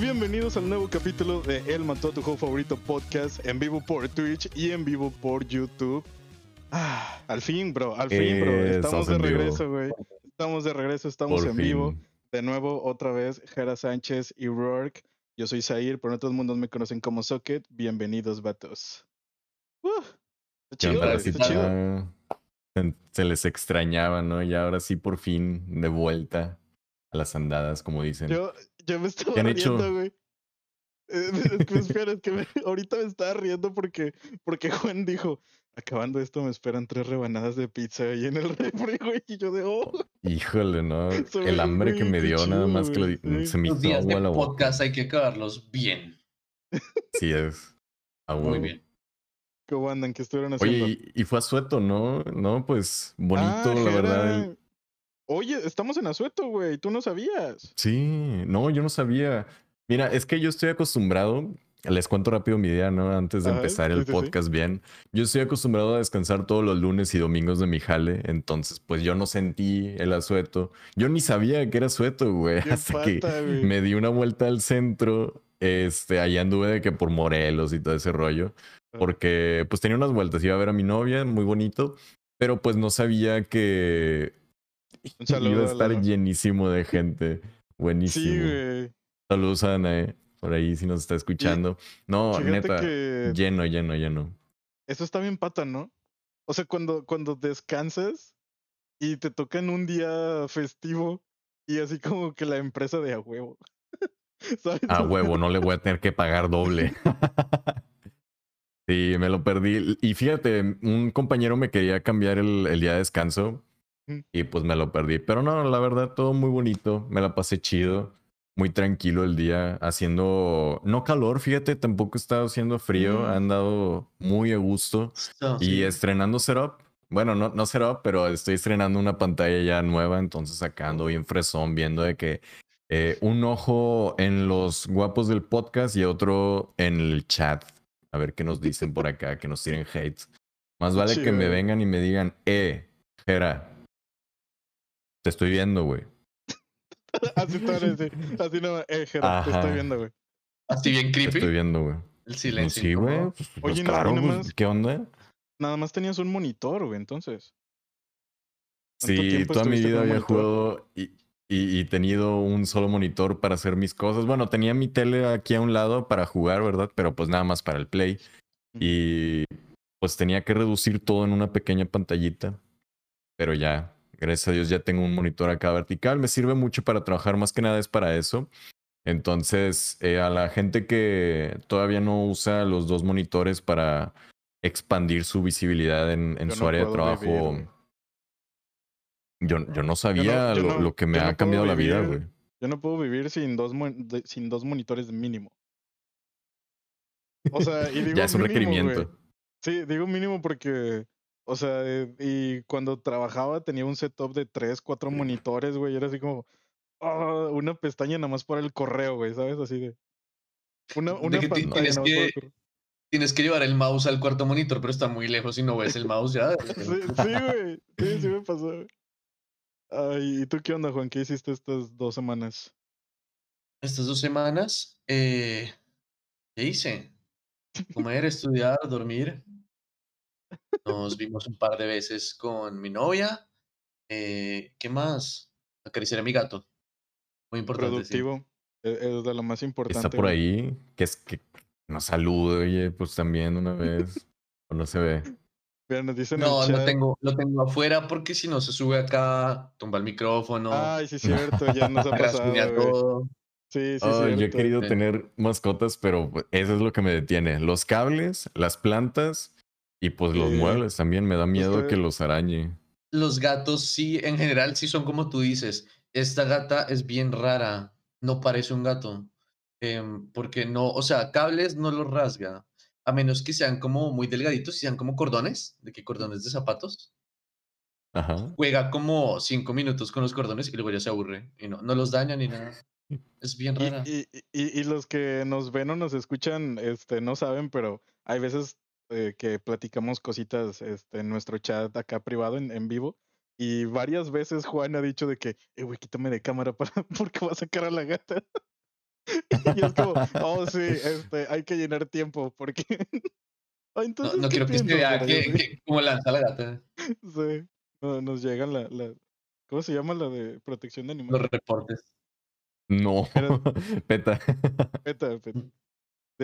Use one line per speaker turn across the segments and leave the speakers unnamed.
Bienvenidos al nuevo capítulo de El Mató a tu juego favorito podcast en vivo por Twitch y en vivo por YouTube. Ah, al fin, bro, al fin, bro.
Eh,
Estamos de regreso, güey. Estamos de regreso, estamos
Por
en
fin.
vivo. De nuevo, otra vez, Jera Sánchez y Rourke. Yo soy Zair, pero no todo el mundo me conocen como Socket. Bienvenidos, vatos. Uh, está
¿Qué
chido, güey, está chido.
Se les extrañaba, ¿no? Y ahora sí, por fin, de vuelta a las andadas, como dicen.
Yo, yo me estaba
¿Qué han hecho?
riendo, güey. Eh, Es que espera, es que me- ahorita me estaba riendo porque, porque Juan dijo, acabando esto me esperan tres rebanadas de pizza ahí en el refri, güey. Y yo de, oh,
Híjole, ¿no? El hambre que me dio, nada
chido,
más que lo
sí.
se me
Los
hizo
días de
agua la boca.
podcast hay que acabarlos bien.
Sí es. A
Muy bien.
¿cómo andan? ¿Qué estuvieron haciendo?
Oye, y, y fue Asueto, ¿no? No, pues bonito,
Ah,
la verdad.
Oye, estamos en Azueto, güey. Tú no sabías.
Sí, no, yo no sabía. Mira, es que yo estoy acostumbrado, les cuento rápido mi idea, ¿no? Antes de
Ajá,
empezar el
sí, sí.
podcast bien. Yo estoy acostumbrado a descansar todos los lunes y domingos de mi jale, entonces pues yo no sentí el asueto. Yo ni sabía que era asueto, güey, hasta que
güey.
me di una vuelta al centro, este, allá anduve de que por Morelos y todo ese rollo, porque pues tenía unas vueltas, iba a ver a mi novia, muy bonito, pero pues no sabía que
Un saludo
iba a estar llenísimo de gente. Buenísimo.
Sí, güey.
Saludos a Ana, eh, por ahí si nos está escuchando. No, neta,
que
lleno, lleno, lleno.
eso está bien pata, ¿no? O sea, cuando, cuando descansas y te toca en un día festivo y así como que la empresa de a huevo. ¿Sabes?
A huevo, no le voy a tener que pagar doble. sí, me lo perdí. Y fíjate, un compañero me quería cambiar el, el día de descanso. Y pues me lo perdí. Pero no, la verdad, todo muy bonito. Me la pasé chido. Muy tranquilo el día, haciendo, no calor, fíjate, tampoco estaba haciendo frío,
Mm.
ha andado muy a gusto. Y estrenando setup. Bueno, no, no setup, pero estoy estrenando una pantalla ya nueva. Entonces acá ando bien fresón viendo de que eh, un ojo en los guapos del podcast y otro en el chat. A ver qué nos dicen por acá, que nos tiren hate. Más vale que me vengan y me digan, eh, Jera, te estoy viendo, güey.
así te van a decir. Así no, eh, Gerard, te estoy
Ajá.
viendo, güey.
Así bien
Te
creepy.
estoy viendo, güey.
El
Pues
silencio.
sí, güey. Pues, pues,
Oye, no, y
claro, pues,
nomás-
¿qué onda?
Nada más tenías un monitor, güey, entonces. ¿Cuánto
Sí, toda mi vida había
monitor?
jugado y, y, y tenido un solo monitor para hacer mis cosas. Bueno, tenía mi tele aquí a un lado para jugar, ¿verdad? Pero pues nada más para el play. Y pues tenía que reducir todo en una pequeña pantallita. Pero ya, gracias a Dios ya tengo un monitor acá vertical. Me sirve mucho para trabajar, más que nada es para eso. Entonces, eh, a la gente que todavía no usa los dos monitores para expandir su visibilidad en, su
no
área de trabajo,
vivir,
yo, yo no sabía
yo
lo,
no-
lo que me ha cambiado la vida, güey.
Yo no puedo vivir sin dos, sin dos monitores mínimo. O sea, y digo
Ya es un
mínimo,
requerimiento.
Sí, digo mínimo porque, o sea, eh, y cuando trabajaba tenía un setup de tres, cuatro monitores, güey. Era así como ah, una pestaña nada más para el correo, güey, ¿sabes? Así de. Una, una pantalla
tienes
nada más para el
que-
correo.
Tienes que llevar el mouse al cuarto monitor, pero está muy lejos y no ves el mouse ya.
Sí, sí, güey. Sí, sí me pasó. güey. Ay, ¿y tú qué onda, Juan? ¿Qué hiciste estas dos semanas?
Estas dos semanas, eh, ¿qué hice? Comer, estudiar, dormir. Nos vimos un par de veces con mi novia. Eh, ¿Qué más? Acariciar a mi gato. Muy importante. sí.
Productivo. Es, es de lo más importante.
Está por ahí, que es que nos salude, oye, pues también una vez. o no se ve.
Mira, nos dicen
No, lo
chat.
tengo, lo tengo afuera porque si no se sube acá, tumba el micrófono,
Ay, sí, cierto, ya nos ha pasado. Sí, sí,
Ay, yo he querido
Sí.
tener mascotas, pero pues, eso es lo que me detiene. Los cables, las plantas y pues los
Sí.
muebles también. Me da miedo que los arañe.
Los gatos sí, en general sí son como tú dices. Esta gata es bien rara, no parece un gato. em, porque no, o sea, cables no los rasga, a menos que sean como muy delgaditos y sean como cordones, de que cordones de zapatos.
Ajá.
Juega como cinco minutos con los cordones y luego ya se aburre y no, no los daña ni nada. Es bien
Y,
rara.
y- y- y los que nos ven o nos escuchan, este, no saben, pero hay veces eh, que platicamos cositas este, en nuestro chat acá privado, en, en vivo. Y varias veces Juan ha dicho de que, eh, güey, quítame de cámara para, porque va a sacar a la gata. y es como, oh sí, este, hay que llenar tiempo porque...
entonces, no, no quiero que se vea que, que, como lanza la gata.
Sí, no, nos llegan la, la, ¿Cómo se llama la de protección de animales?
Los reportes.
No, peta.
Peta, peta.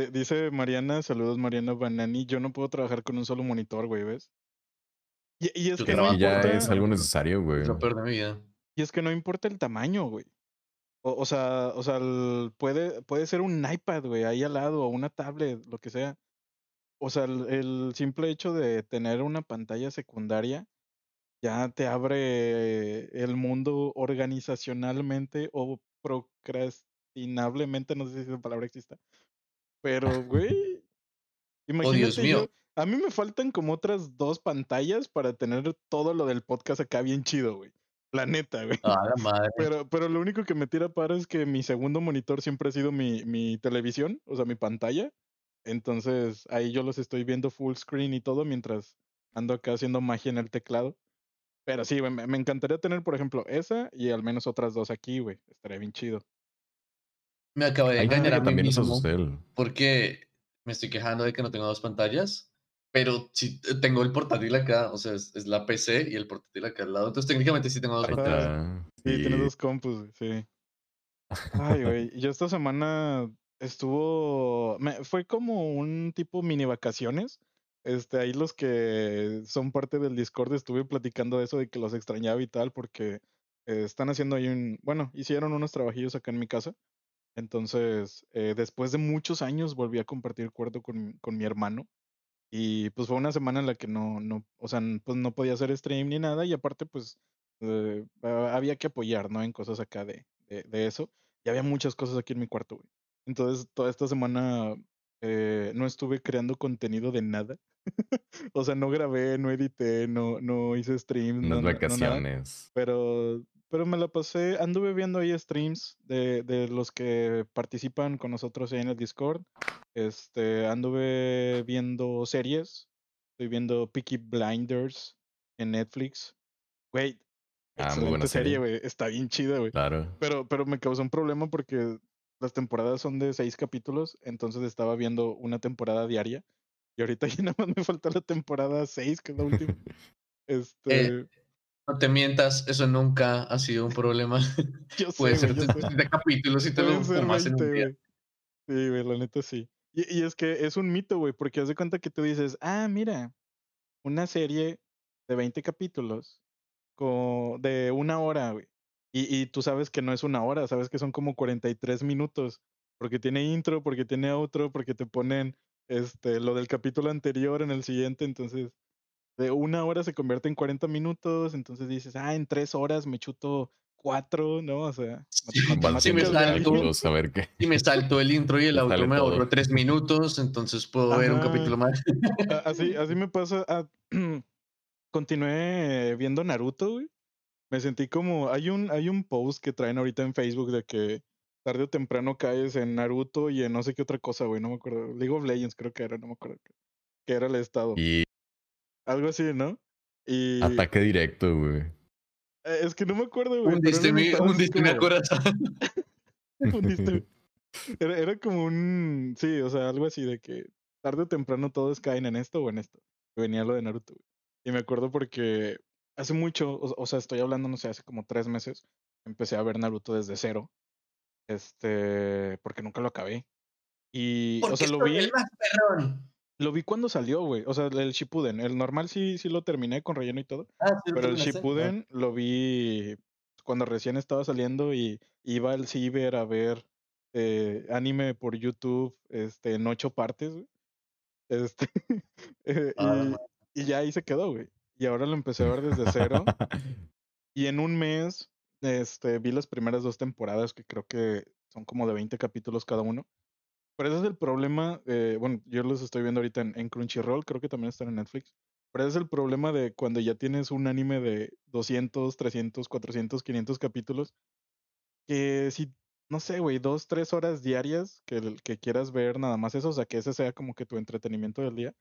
Dice Mariana, saludos Mariana Banani, yo no puedo trabajar con un solo monitor, güey, ¿ves? Y, y es que no
ya es algo necesario, güey.
Lo peor de mi vida.
Y es que no importa el tamaño, güey. O, o, sea, o sea puede, puede ser un iPad, güey, ahí al lado, o una tablet, lo que sea. O sea, el, el, simple hecho de tener una pantalla secundaria ya te abre el mundo organizacionalmente o procrastinablemente, no sé si esa palabra exista. Pero, güey,
oh, imagínate. Dios mío.
a mí me faltan como otras dos pantallas para tener todo lo del podcast acá bien chido, güey. La neta, güey.
Ah, la madre.
Pero, pero lo único que me tira para es que mi segundo monitor siempre ha sido mi, mi televisión, o sea, mi pantalla. Entonces ahí yo los estoy viendo full screen y todo mientras ando acá haciendo magia en el teclado. Pero sí, me, me encantaría tener, por ejemplo, esa y al menos otras dos aquí, güey. Estaría bien chido.
Me acabo de engañar a mí mismo porque me estoy quejando de que no tengo dos pantallas, pero sí tengo el portátil acá, o sea, es, la PC y el portátil acá al lado. Entonces técnicamente sí tengo dos pantallas.
Sí, sí, tienes dos compus, sí. Ay, güey, yo esta semana estuvo, me, fue como un tipo mini vacaciones este, ahí los que son parte del Discord estuve platicando de eso, de que los extrañaba y tal, porque eh, están haciendo ahí un, bueno, hicieron unos trabajillos acá en mi casa. Entonces, eh, después de muchos años volví a compartir cuarto con, con mi hermano. Y pues fue una semana en la que no, no, o sea, pues no podía hacer stream ni nada. Y aparte, pues eh, había que apoyar, ¿no? En cosas acá de, de, de, eso. Y había muchas cosas aquí en mi cuarto, güey. Entonces, toda esta semana eh, no estuve creando contenido de nada. o sea, no grabé, no edité, no, no hice streams.
no, vacaciones.
pero, pero me la pasé, anduve viendo ahí streams de, de los que participan con nosotros ahí en el Discord. Este, anduve viendo series. Estoy viendo Peaky Blinders en Netflix. Güey, ah, excelente serie, güey. Está bien chida, güey.
Claro.
Pero, pero me causó un problema porque las temporadas son de seis capítulos, entonces estaba viendo una temporada diaria. Y ahorita ya nada más me falta la temporada seis, que es la última.
Eh,
este.
No te mientas, eso nunca ha sido un problema. Puede ser de capítulos y te lo fumas en un día.
Sí, güey, la neta sí. Y, y es que es un mito, güey, porque haz de cuenta que tú dices, ah, mira, una serie de 20 capítulos con, de una hora, güey. Y, y, tú sabes que no es una hora, sabes que son como 43 minutos, porque tiene intro, porque tiene outro, porque te ponen este, lo del capítulo anterior en el siguiente, entonces de una hora se convierte en 40 minutos, entonces dices, ah, en tres horas me chuto cuatro, ¿no? O sea,
si me salto,
saber qué.
Si me salto el intro y el outro me ahorro tres minutos, entonces puedo ver un capítulo más.
así, así me pasa. Ah, continué viendo Naruto, güey me sentí como, hay un, hay un post que traen ahorita en Facebook de que tarde o temprano caes en Naruto y en no sé qué otra cosa, güey, no me acuerdo. League of Legends creo que era, no me acuerdo. Que era el estado.
Y...
Algo así, ¿no? Y...
Ataque directo, güey.
Eh, es que no me acuerdo, güey.
Hundiste mi, hundiste mi corazón.
Era, era como un, sí, o sea, algo así de que tarde o temprano todos caen en esto o en esto. Venía lo de Naruto, güey. Y me acuerdo porque hace mucho, o, sea, estoy hablando, no sé, hace como tres meses, empecé a ver Naruto desde cero. Este, porque nunca lo acabé. Y, o sea, lo vi. Lo vi cuando salió, güey. O sea, el Shippuden. El normal sí, sí lo terminé con relleno y todo. Ah, pero el Shippuden lo vi cuando recién estaba saliendo y iba al ciber a ver eh, anime por YouTube este, en ocho partes, güey. Este, eh, ah, y, y, ya ahí se quedó, güey y ahora lo empecé a ver desde cero. y en un mes este, vi las primeras dos temporadas, que creo que son como de 20 capítulos cada uno. Pero ese es el problema, bueno, yo los estoy viendo ahorita en, Crunchyroll, creo que también están en Netflix. Pero ese es el problema de cuando ya tienes un anime de 200, 300, 400, 500 capítulos, que si, no sé, güey, dos, tres horas diarias que, que quieras ver nada más eso, o sea, que ese sea como que tu entretenimiento del día,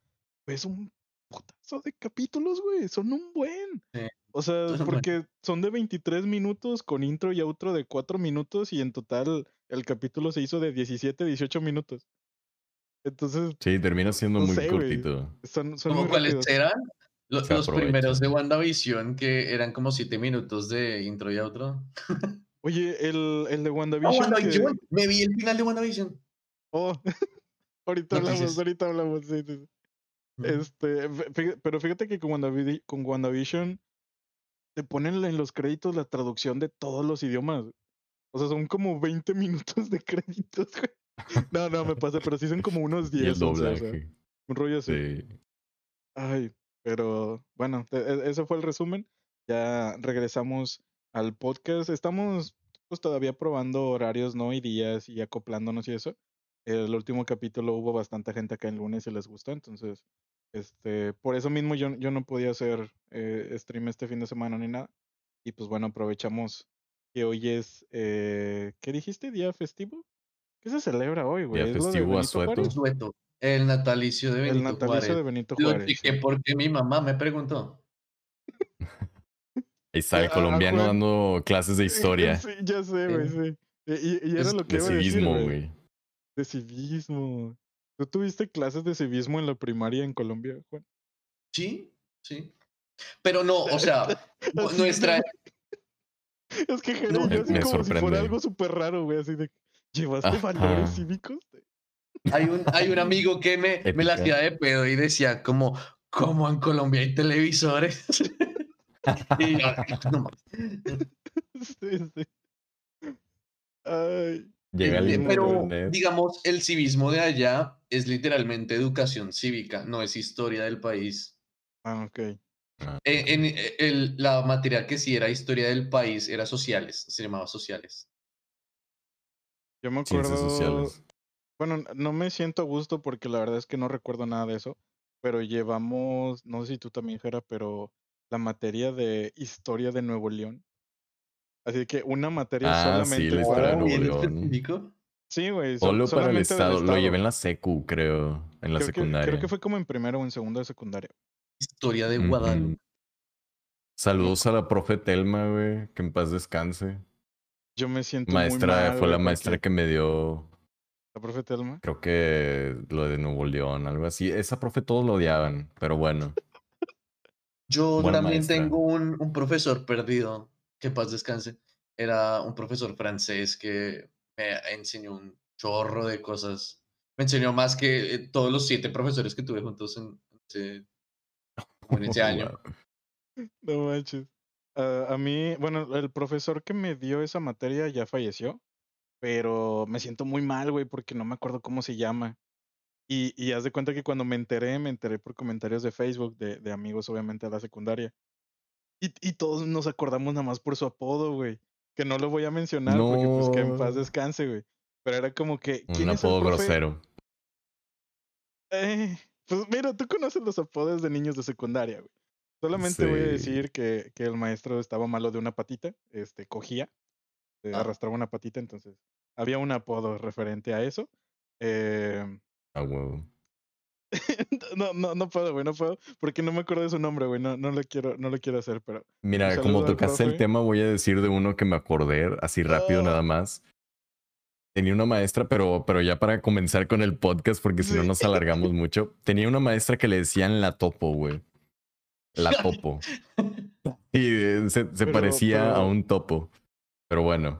es un putazo de capítulos, güey. Son un buen. O sea, porque son de 23 minutos con intro y outro de 4 minutos y en total el capítulo se hizo de 17, 18 minutos. Entonces,
Sí, termina siendo
No
muy
sé,
cortito.
son, son
¿Cómo cuáles eran? Los
aprovecha.
primeros de WandaVision que eran como siete minutos de intro y outro.
Oye, el, el de WandaVision. que-
WandaVision. Me vi el final de WandaVision.
Oh, ahorita hablamos, ahorita hablamos. sí, sí, sí. Este, pero fíjate que con, WandaVi- con WandaVision te ponen en los créditos la traducción de todos los idiomas. O sea, son como 20 minutos de créditos, güey. No, no, me pasa, pero sí son como unos
Y
10.
el
11, o sea,
doblaje.
un rollo así.
Sí.
Ay, pero bueno, e- e- ese fue el resumen. Ya regresamos al podcast. Estamos pues todavía probando horarios, ¿no? Y días y acoplándonos y eso. El último capítulo hubo bastante gente acá el lunes y les gustó, entonces, este, por eso mismo yo, yo no podía hacer eh, stream este fin de semana ni nada. Y pues bueno, aprovechamos que hoy es, eh, ¿qué dijiste? ¿Día festivo? ¿Qué se celebra hoy, güey?
Día
¿Es lo
festivo
Benito
asueto.
Juárez?
Sueto. El natalicio de Benito
El natalicio
Juárez.
de Benito
Lo
Juárez.
chequé
sí.
porque mi mamá me preguntó.
Ahí está el colombiano dando clases de historia.
Sí, ya sé, güey,
Sí.
Y, y era
Es
lo que
De
iba a decir,
civismo,
güey. De civismo. ¿Tú tuviste clases de civismo en la primaria en Colombia, Juan?
Sí, sí. Pero no, o sea, nuestra.
Es que Jera
No,
me-
así
me
como si fuera algo súper raro, güey, así de... ¿Llevaste
Ajá.
valores cívicos?
Hay un, hay un amigo que me, me la hacía de pedo y decía como, ¿cómo en Colombia hay televisores? y yo, no
sí, sí. Ay,
Llega el
Pero,
internet.
digamos, el civismo de allá es literalmente educación cívica, no es historia del país.
ah, ok.
Ah,
Eh, En, eh, el- la materia que sí era historia del país era sociales, se llamaba sociales.
Yo me acuerdo...
sociales.
Bueno, no me siento a gusto porque la verdad es que no recuerdo nada de eso, pero llevamos, no sé si tú también, Jera, pero la materia de historia de Nuevo León. Así que una materia
Ah, sí,
solamente
la
para
historia de Nuevo
¿y en
León.
específico?
Sí, güey. sol-
Solo para el estado. Lo llevé en la secu, creo. En la
creo que,
secundaria.
creo que fue como en primero o en segundo de secundaria.
Historia de. Guadalupe.
Saludos a la profe Telma, güey. Que en paz descanse.
Yo me siento
Maestra,
muy mal,
fue la maestra
porque-
que me dio,
La profe Telma.
creo que lo de Nuevo León, algo así. Esa profe todos lo odiaban, pero bueno.
Yo
Buena
también
maestra.
tengo un, un profesor perdido, que en paz descanse. Era un profesor francés que me enseñó un chorro de cosas. Me enseñó más que eh, todos los siete profesores que tuve juntos en ese, como en ese año.
No manches. Ah, a mí, bueno, el profesor que me dio esa materia ya falleció, pero me siento muy mal, güey, porque no me acuerdo cómo se llama. Y, y haz de cuenta que cuando me enteré, me enteré por comentarios de Facebook, de, de amigos, obviamente, de la secundaria. Y, y todos nos acordamos nada más por su apodo, güey. Que no lo voy a mencionar porque, pues, que en paz descanse, güey. Pero era como que.
Un
¿quién es el
apodo
profe?
grosero.
Eh, pues mira, tú conoces los apodos de niños de secundaria, güey. Solamente voy a decir que, que el maestro estaba malo de una patita, este, cogía, eh,
Ah.
arrastraba una patita, entonces había un apodo referente a eso. Eh,
A huevo.
no, no, no puedo, güey, no puedo, porque no me acuerdo de su nombre, güey, no, no lo quiero, no lo quiero hacer, pero
Mira, como tocaste el tema, voy a decir de uno que me acordé, así rápido
Ah.
nada más. Tenía una maestra, pero, pero ya para comenzar con el podcast, porque si no nos alargamos mucho. Tenía una maestra que le decían la topo, güey. La topo. Y eh, se, se
Pero-
parecía a un topo. Pero bueno,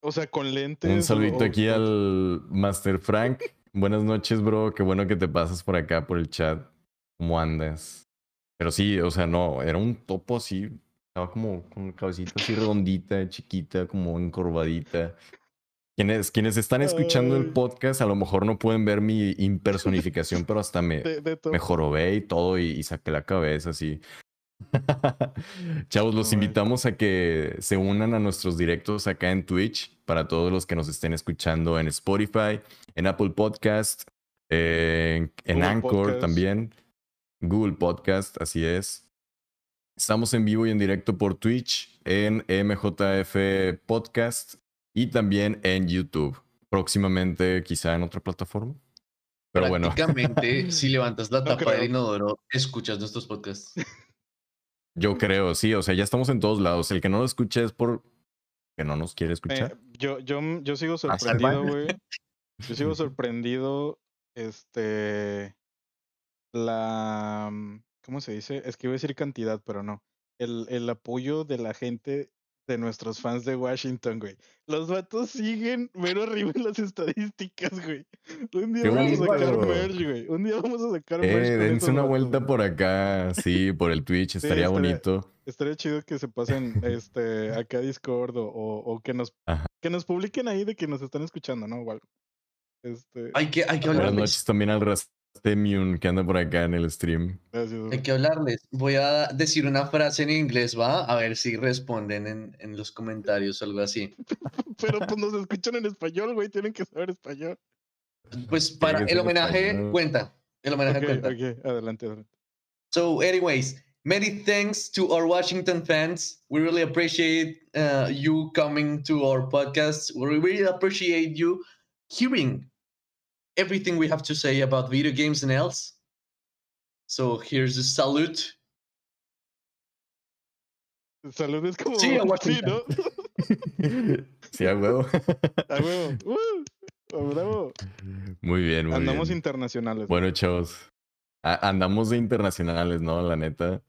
o sea, con lentes.
un saludito
o-
aquí al Master Frank. Buenas noches, bro. Qué bueno que te pasas por acá, por el chat. ¿Cómo andas? Pero sí, o sea, no, era un topo así. Estaba como con la cabecita así redondita, chiquita, como encorvadita. Quienes, quienes están escuchando el podcast a lo mejor no pueden ver mi impersonificación, pero hasta me,
de, de todo.
me jorobé y todo y, y saqué la cabeza así. Chavos, los invitamos a que se unan a nuestros directos acá en Twitch para todos los que nos estén escuchando en Spotify, en Apple Podcast, en, Anchor
Podcast.
también, Google Podcast, así es. Estamos en vivo y en directo por Twitch, en MJF Podcast y también en YouTube. Próximamente quizá en otra plataforma. Pero bueno.
Prácticamente, si levantas la
No
tapa
creo.
del inodoro, escuchas nuestros podcasts.
Yo creo, sí, o sea, ya estamos en todos lados. El que no lo escuche es por que no nos quiere
Eh,
escuchar.
yo, yo, yo sigo sorprendido, güey. Yo sigo sorprendido, este, la, mm, ¿cómo se dice? Es que iba a decir cantidad, pero no. El, el apoyo de la gente, de nuestros fans de Washington, güey. Los vatos siguen mero arriba en las estadísticas, güey. Un día vamos a sacar merch, güey. Un día vamos a sacar merch.
Eh, dense una
vatos,
vuelta
güey.
por acá, sí, por el Twitch, estaría
estaría-
bonito.
Estaría chido que se pasen este acá a Discord o, o, o que nos
Ajá.
que nos publiquen ahí de que nos están escuchando, ¿no? O algo. Este,
Hay que, hay que
Buenas
hablarles.
noches también al Rastemium que anda por acá en el stream.
gracias.
Hay que hablarles. Voy a decir una frase en inglés, ¿va? A ver si responden en, en los comentarios o algo así.
Pero pues nos escuchan en español, güey, tienen que saber español.
Pues para el homenaje
español.
cuenta. El homenaje
Ok,
cuenta.
ok, adelante, adelante.
So, anyways, many thanks to our Washington fans. We really appreciate uh, you coming to our podcast. We really appreciate you hearing everything we have to say about video games and else. So, here's a salute.
Salud es como
Sí, a
sí,
Washington.
¿no?
Sí, a huevo.
A huevo. ¡Uh! ¡A bravo!
Muy bien, muy
Andamos
bien.
internacionales.
Bueno, chavos. a- andamos de internacionales, ¿no? La neta.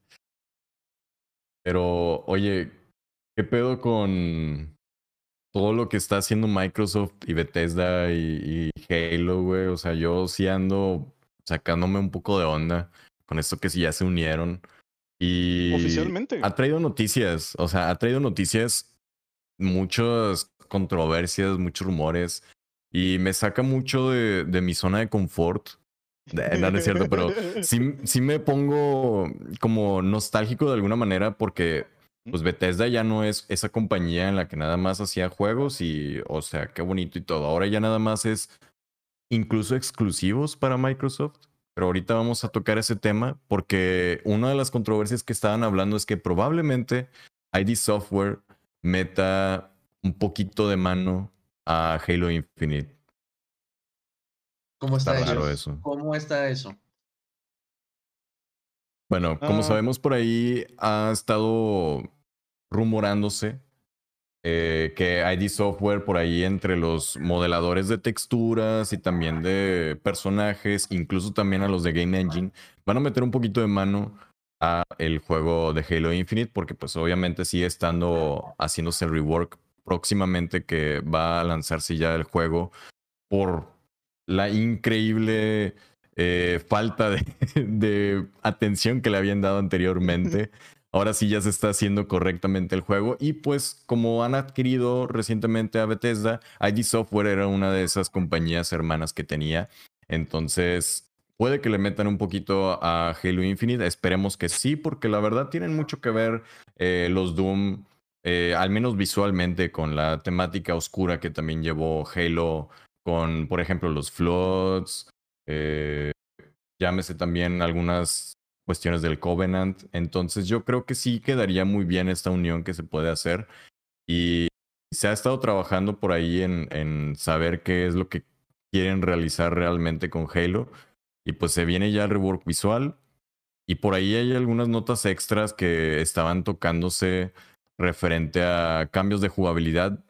Pero, oye, ¿qué pedo con todo lo que está haciendo Microsoft y Bethesda y, y Halo, güey? O sea, yo sí ando sacándome un poco de onda con esto que sí ya se unieron. Y
Oficialmente.
ha traído noticias, o sea, ha traído noticias, muchas controversias, muchos rumores. Y me saca mucho de, de mi zona de confort. Eh, No, no es cierto, pero sí, sí me pongo como nostálgico de alguna manera porque pues Bethesda ya no es esa compañía en la que nada más hacía juegos y, o sea, qué bonito y todo. Ahora ya nada más es incluso exclusivos para Microsoft. Pero ahorita vamos a tocar ese tema porque una de las controversias que estaban hablando es que probablemente ID Software meta un poquito de mano a Halo Infinite.
¿Cómo está,
Está
eso?
raro eso.
¿Cómo está eso?
Bueno, como
Ah.
sabemos por ahí ha estado rumorándose eh, que ID Software por ahí entre los modeladores de texturas y también de personajes, incluso también a los de Game Engine, van a meter un poquito de mano a el juego de Halo Infinite porque pues obviamente sigue estando haciéndose el rework próximamente que va a lanzarse ya el juego por la increíble eh, falta de, de atención que le habían dado anteriormente. Ahora sí ya se está haciendo correctamente el juego. Y pues como han adquirido recientemente a Bethesda, ID Software era una de esas compañías hermanas que tenía. Entonces puede que le metan un poquito a Halo Infinite. Esperemos que sí, porque la verdad tienen mucho que ver eh, los Doom, eh, al menos visualmente, con la temática oscura que también llevó Halo con, por ejemplo, los Floods. Eh, llámese también algunas cuestiones del Covenant. Entonces yo creo que sí quedaría muy bien esta unión que se puede hacer. Y se ha estado trabajando por ahí en, en saber qué es lo que quieren realizar realmente con Halo. Y pues se viene ya el rework visual. Y por ahí hay algunas notas extras que estaban tocándose referente a cambios de jugabilidad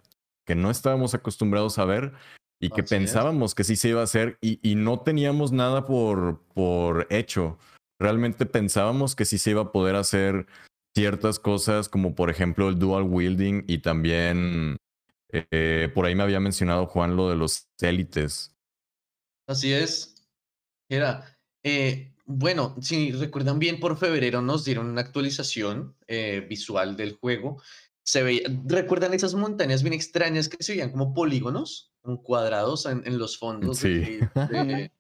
que no estábamos acostumbrados a ver y que
Así es.
pensábamos que sí se iba a hacer y, y no teníamos nada por, por hecho. Realmente pensábamos que sí se iba a poder hacer ciertas cosas como por ejemplo el dual wielding y también eh, por ahí me había mencionado Juan lo de los élites.
Así es. Era, eh, bueno, si recuerdan bien, por febrero nos dieron una actualización eh, visual del juego. Se veía, ¿recuerdan esas montañas bien extrañas que se veían como polígonos, como cuadrados en, en los fondos
Sí.
de, de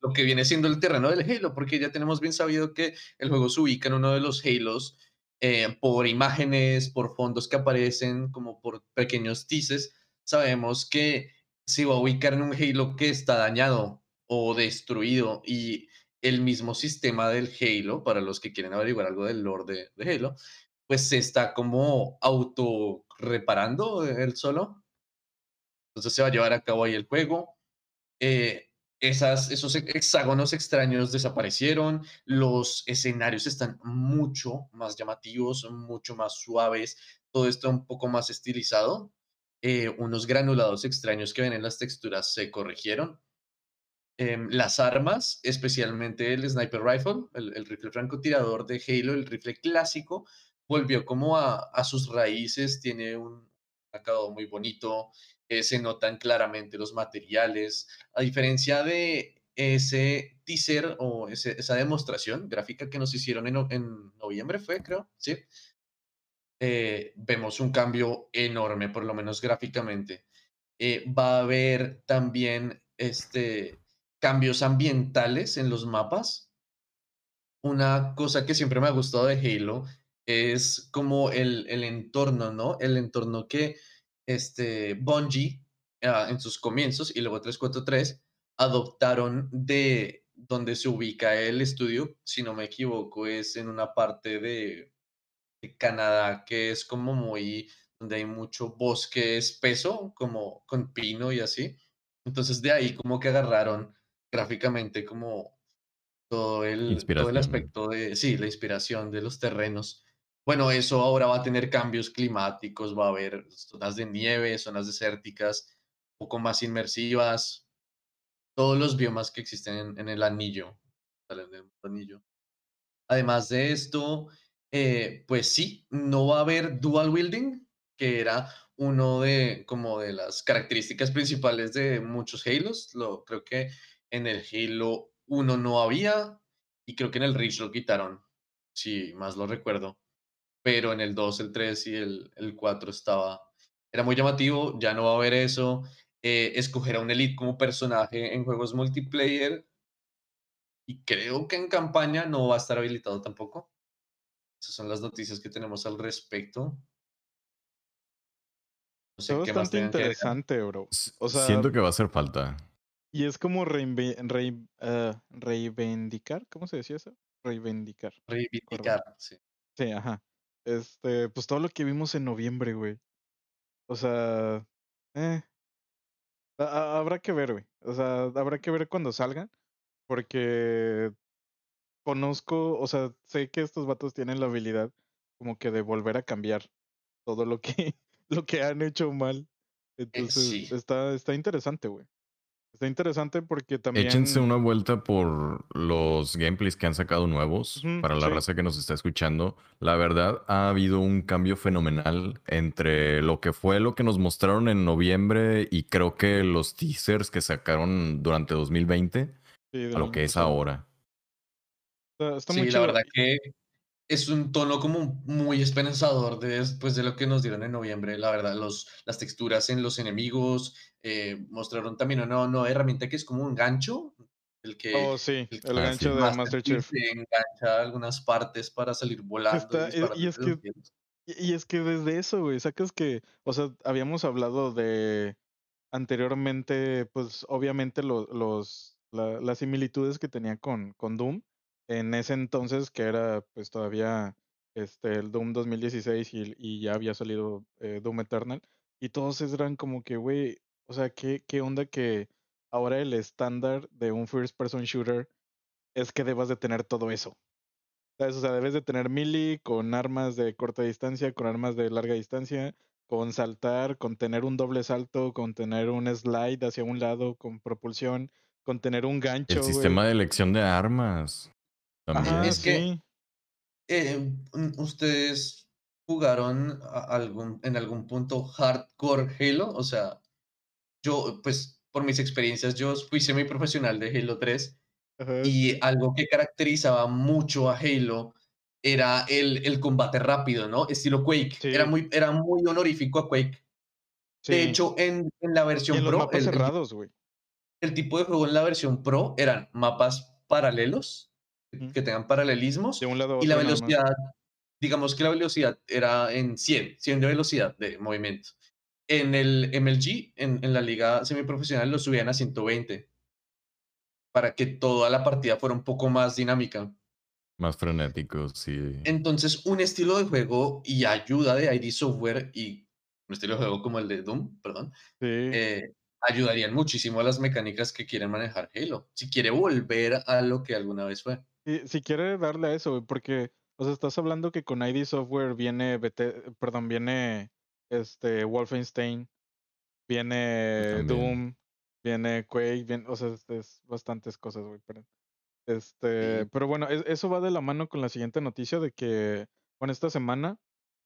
lo que viene siendo el terreno del Halo? Porque ya tenemos bien sabido que el juego se ubica en uno de los Halos eh, por imágenes, por fondos que aparecen, como por pequeños teases. Sabemos que se va a ubicar en un Halo que está dañado o destruido y el mismo sistema del Halo, para los que quieren averiguar algo del lore de, de Halo, pues se está como auto reparando él solo. Entonces se va a llevar a cabo ahí el juego. Eh, esas, esos hexágonos extraños desaparecieron, los escenarios están mucho más llamativos, mucho más suaves, todo esto un poco más estilizado. Eh, unos granulados extraños que ven en las texturas se corrigieron. Em, las armas, especialmente el sniper rifle, el, rifle francotirador de Halo, el rifle clásico, volvió como a sus raíces, tiene un acabado muy bonito, eh, se notan claramente los materiales, a diferencia de ese teaser o esa demostración gráfica que nos hicieron en noviembre, fue, creo, sí, eh, vemos un cambio enorme, por lo menos gráficamente. Eh, va a haber también este, cambios ambientales en los mapas. Una cosa que siempre me ha gustado de Halo es como el, el entorno, ¿no? El entorno que este, Bungie ah, en sus comienzos y luego 343 adoptaron de donde se ubica el estudio, si no me equivoco, es en una parte de de Canadá, que es como muy, donde hay mucho bosque espeso, como con pino y así. Entonces de ahí como que agarraron gráficamente como todo el, todo el aspecto de, sí, la inspiración de los terrenos. Bueno, eso ahora va a tener cambios climáticos, va a haber zonas de nieve, zonas desérticas, un poco más inmersivas, todos los biomas que existen en, el anillo, en el anillo. Además de esto, eh, pues sí, no va a haber dual wielding, que era uno de como de las características principales de muchos Halos. Lo, creo que en el Halo 1 no había y creo que en el Reach lo quitaron, si más lo recuerdo. Pero en el 2, el 3 y el, el 4 estaba, era muy llamativo, ya no va a haber eso. Eh, escoger a un Elite como personaje en juegos multiplayer y creo que en campaña no va a estar habilitado tampoco. Esas son las noticias que tenemos al respecto. No
Está
sé qué más
bastante
que
interesante, bro.
S-
O sea,
Siento que va a hacer falta.
y es como reinve- rei- ah, reivindicar, ¿cómo se decía eso? Reivindicar.
Reivindicar, sí.
Sí, ajá. Este, pues todo lo que vimos en noviembre, güey. O sea, eh, a- a- habrá que ver, güey. O sea, habrá que ver cuando salgan, porque conozco, o sea, sé que estos vatos tienen la habilidad como que de volver a cambiar todo lo que, lo que han hecho mal. Entonces,
sí.
está, está interesante, güey. Está interesante porque también.
Échense una vuelta por los gameplays que han sacado nuevos para la
sí.
raza que nos está escuchando. La verdad, ha habido un cambio fenomenal entre lo que fue lo que nos mostraron en noviembre y creo que los teasers que sacaron durante 2020
Sí,
a lo que es ahora.
Está, está
Sí, la verdad que es un tono como muy esperanzador de después de lo que nos dieron en noviembre. La verdad, los, las texturas en los enemigos eh, mostraron también una nueva herramienta que es como un gancho, el que,
Oh, sí,
el
el gancho de
Master
Masterchef.
Chief se engancha algunas partes para salir volando
Está-
y
es que-. Y, y es que desde eso, güey, sacas que, o sea, habíamos hablado de anteriormente, pues obviamente lo- los, la- las similitudes que tenía con, con Doom en ese entonces, que era pues todavía este, el Doom 2016 y, y ya había salido eh, Doom Eternal, y todos eran como que, güey, o sea, ¿qué, qué onda que ahora el estándar de un first person shooter es que debas de tener todo eso? ¿Sabes? O sea, debes de tener melee con armas de corta distancia, con armas de larga distancia, con saltar, con tener un doble salto, con tener un slide hacia un lado, con propulsión, con tener un gancho,
El sistema de elección de armas. También.
Ajá,
Es que-. Eh, mm, ¿Ustedes jugaron algún, en algún punto hardcore Halo? O sea, yo, pues, por mis experiencias, yo fui semiprofesional de Halo 3
Ajá.
y algo que caracterizaba mucho a Halo era el, el combate rápido, ¿no? Estilo Quake. Era, muy, era muy honorífico a Quake.
sí.
De hecho, en, en la versión
en los
Pro,
mapas
el- el,
cerrados, güey.
el tipo de juego en la versión Pro eran mapas paralelos. Que tengan paralelismos,
De un lado
y la
más.
velocidad, digamos que la velocidad era en 100, 100 de velocidad de movimiento. En el MLG, en, en la liga semiprofesional, lo subían a 120 para que toda la partida fuera un poco más dinámica.
Más frenéticos, sí.
Entonces, un estilo de juego y ayuda de ID Software y un estilo de juego como el de Doom, perdón,
Sí.
eh, ayudarían muchísimo a las mecánicas que quieren manejar Halo. Si quiere volver a lo que alguna vez fue.
Y si quiere darle a eso, porque O sea, estás hablando que con ID Software viene, Bete- perdón, viene este Wolfenstein, viene. Doom, viene Quake, viene, o sea, es, es bastantes cosas, güey. Pero, este,
Sí.
pero bueno, es- eso va de la mano con la siguiente noticia de que, bueno, esta semana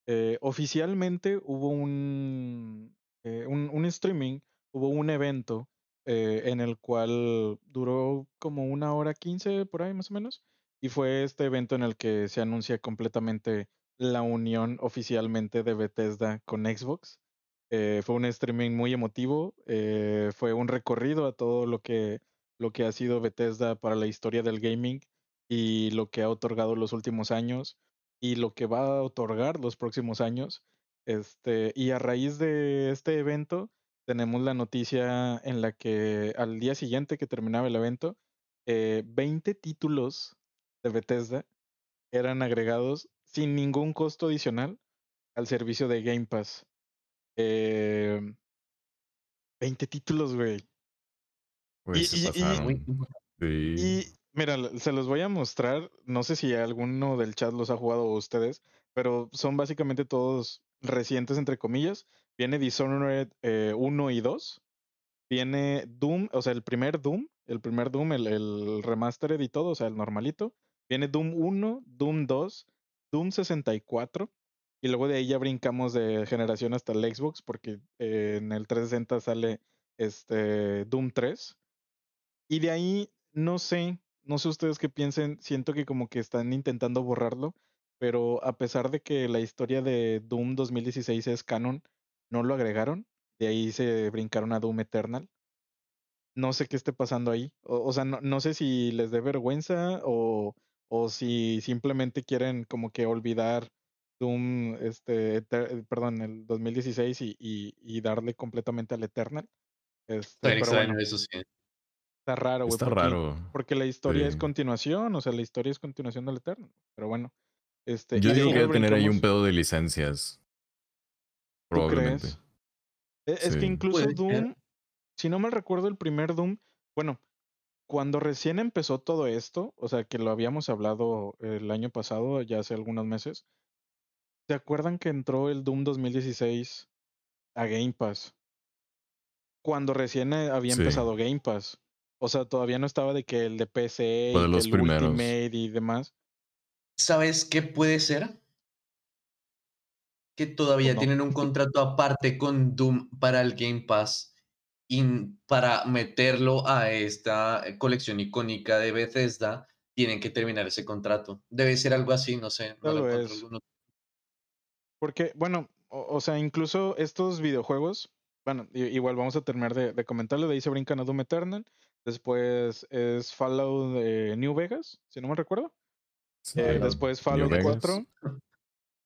eh, oficialmente hubo un, eh, un, un streaming, hubo un evento eh, en el cual duró como una hora quince por ahí más o menos. Y fue este evento en el que se anuncia completamente la unión oficialmente de Bethesda con Xbox. Eh, fue un streaming muy emotivo, eh, fue un recorrido a todo lo que, lo que ha sido Bethesda para la historia del gaming y lo que ha otorgado los últimos años y lo que va a otorgar los próximos años. Este, y a raíz de este evento, tenemos la noticia en la que al día siguiente que terminaba el evento, eh, 20 títulos de Bethesda eran agregados sin ningún costo adicional al servicio de Game Pass. Eh, 20 títulos, güey. Y-
Sí.
Y mira, se los voy a mostrar. No sé si alguno del chat los ha jugado ustedes, pero son básicamente todos recientes, entre comillas. Viene Dishonored eh, 1 y 2. Viene Doom, o sea, el primer Doom, el primer Doom, el, el remastered y todo, o sea, el normalito. Viene Doom 1, Doom 2, Doom 64. Y luego de ahí ya brincamos de generación hasta el Xbox, porque eh, en el 360 sale este Doom 3. Y de ahí, no sé, no sé ustedes qué piensen, siento que como que están intentando borrarlo, pero a pesar de que la historia de Doom 2016 es canon, no lo agregaron, de ahí se brincaron a Doom Eternal. No sé qué esté pasando ahí, o, o sea, no, no sé si les dé vergüenza o, o si simplemente quieren como que olvidar Doom, este, Eter- perdón, el 2016 y, y, y darle completamente al Eternal. Este, pero
extraño
bueno,
eso sí.
está raro, güey.
Está
porque-
raro.
porque la historia es
Sí.
continuación, o sea, la historia es continuación del Eterno. Pero bueno, este.
Yo digo que debe tener ahí un pedo de licencias.
¿Tú crees? E- Es que incluso. Doom, si no mal recuerdo, el primer Doom, bueno, cuando recién empezó todo esto, o sea, que lo habíamos hablado el año pasado, ya hace algunos meses, ¿se acuerdan que entró el Doom 2016 a Game Pass? Cuando recién eh, había
Sí.
empezado Game Pass. O sea, todavía no estaba de que el de PC y
de los
el
primeros.
Ultimate y demás.
¿Sabes qué puede ser? Que todavía
no.
tienen un contrato aparte con Doom para el Game Pass y para meterlo a esta eh, colección icónica de Bethesda, tienen que terminar ese contrato. Debe ser algo así, no sé. No lo.
Porque, bueno, o, o sea, incluso estos videojuegos, bueno, igual vamos a terminar de, de comentarlo, de ahí se brincan a Doom Eternal, después es Fallout de New Vegas, si no me recuerdo,
Sí.
eh,
Fallout
después
New
Fallout
Vegas.
4,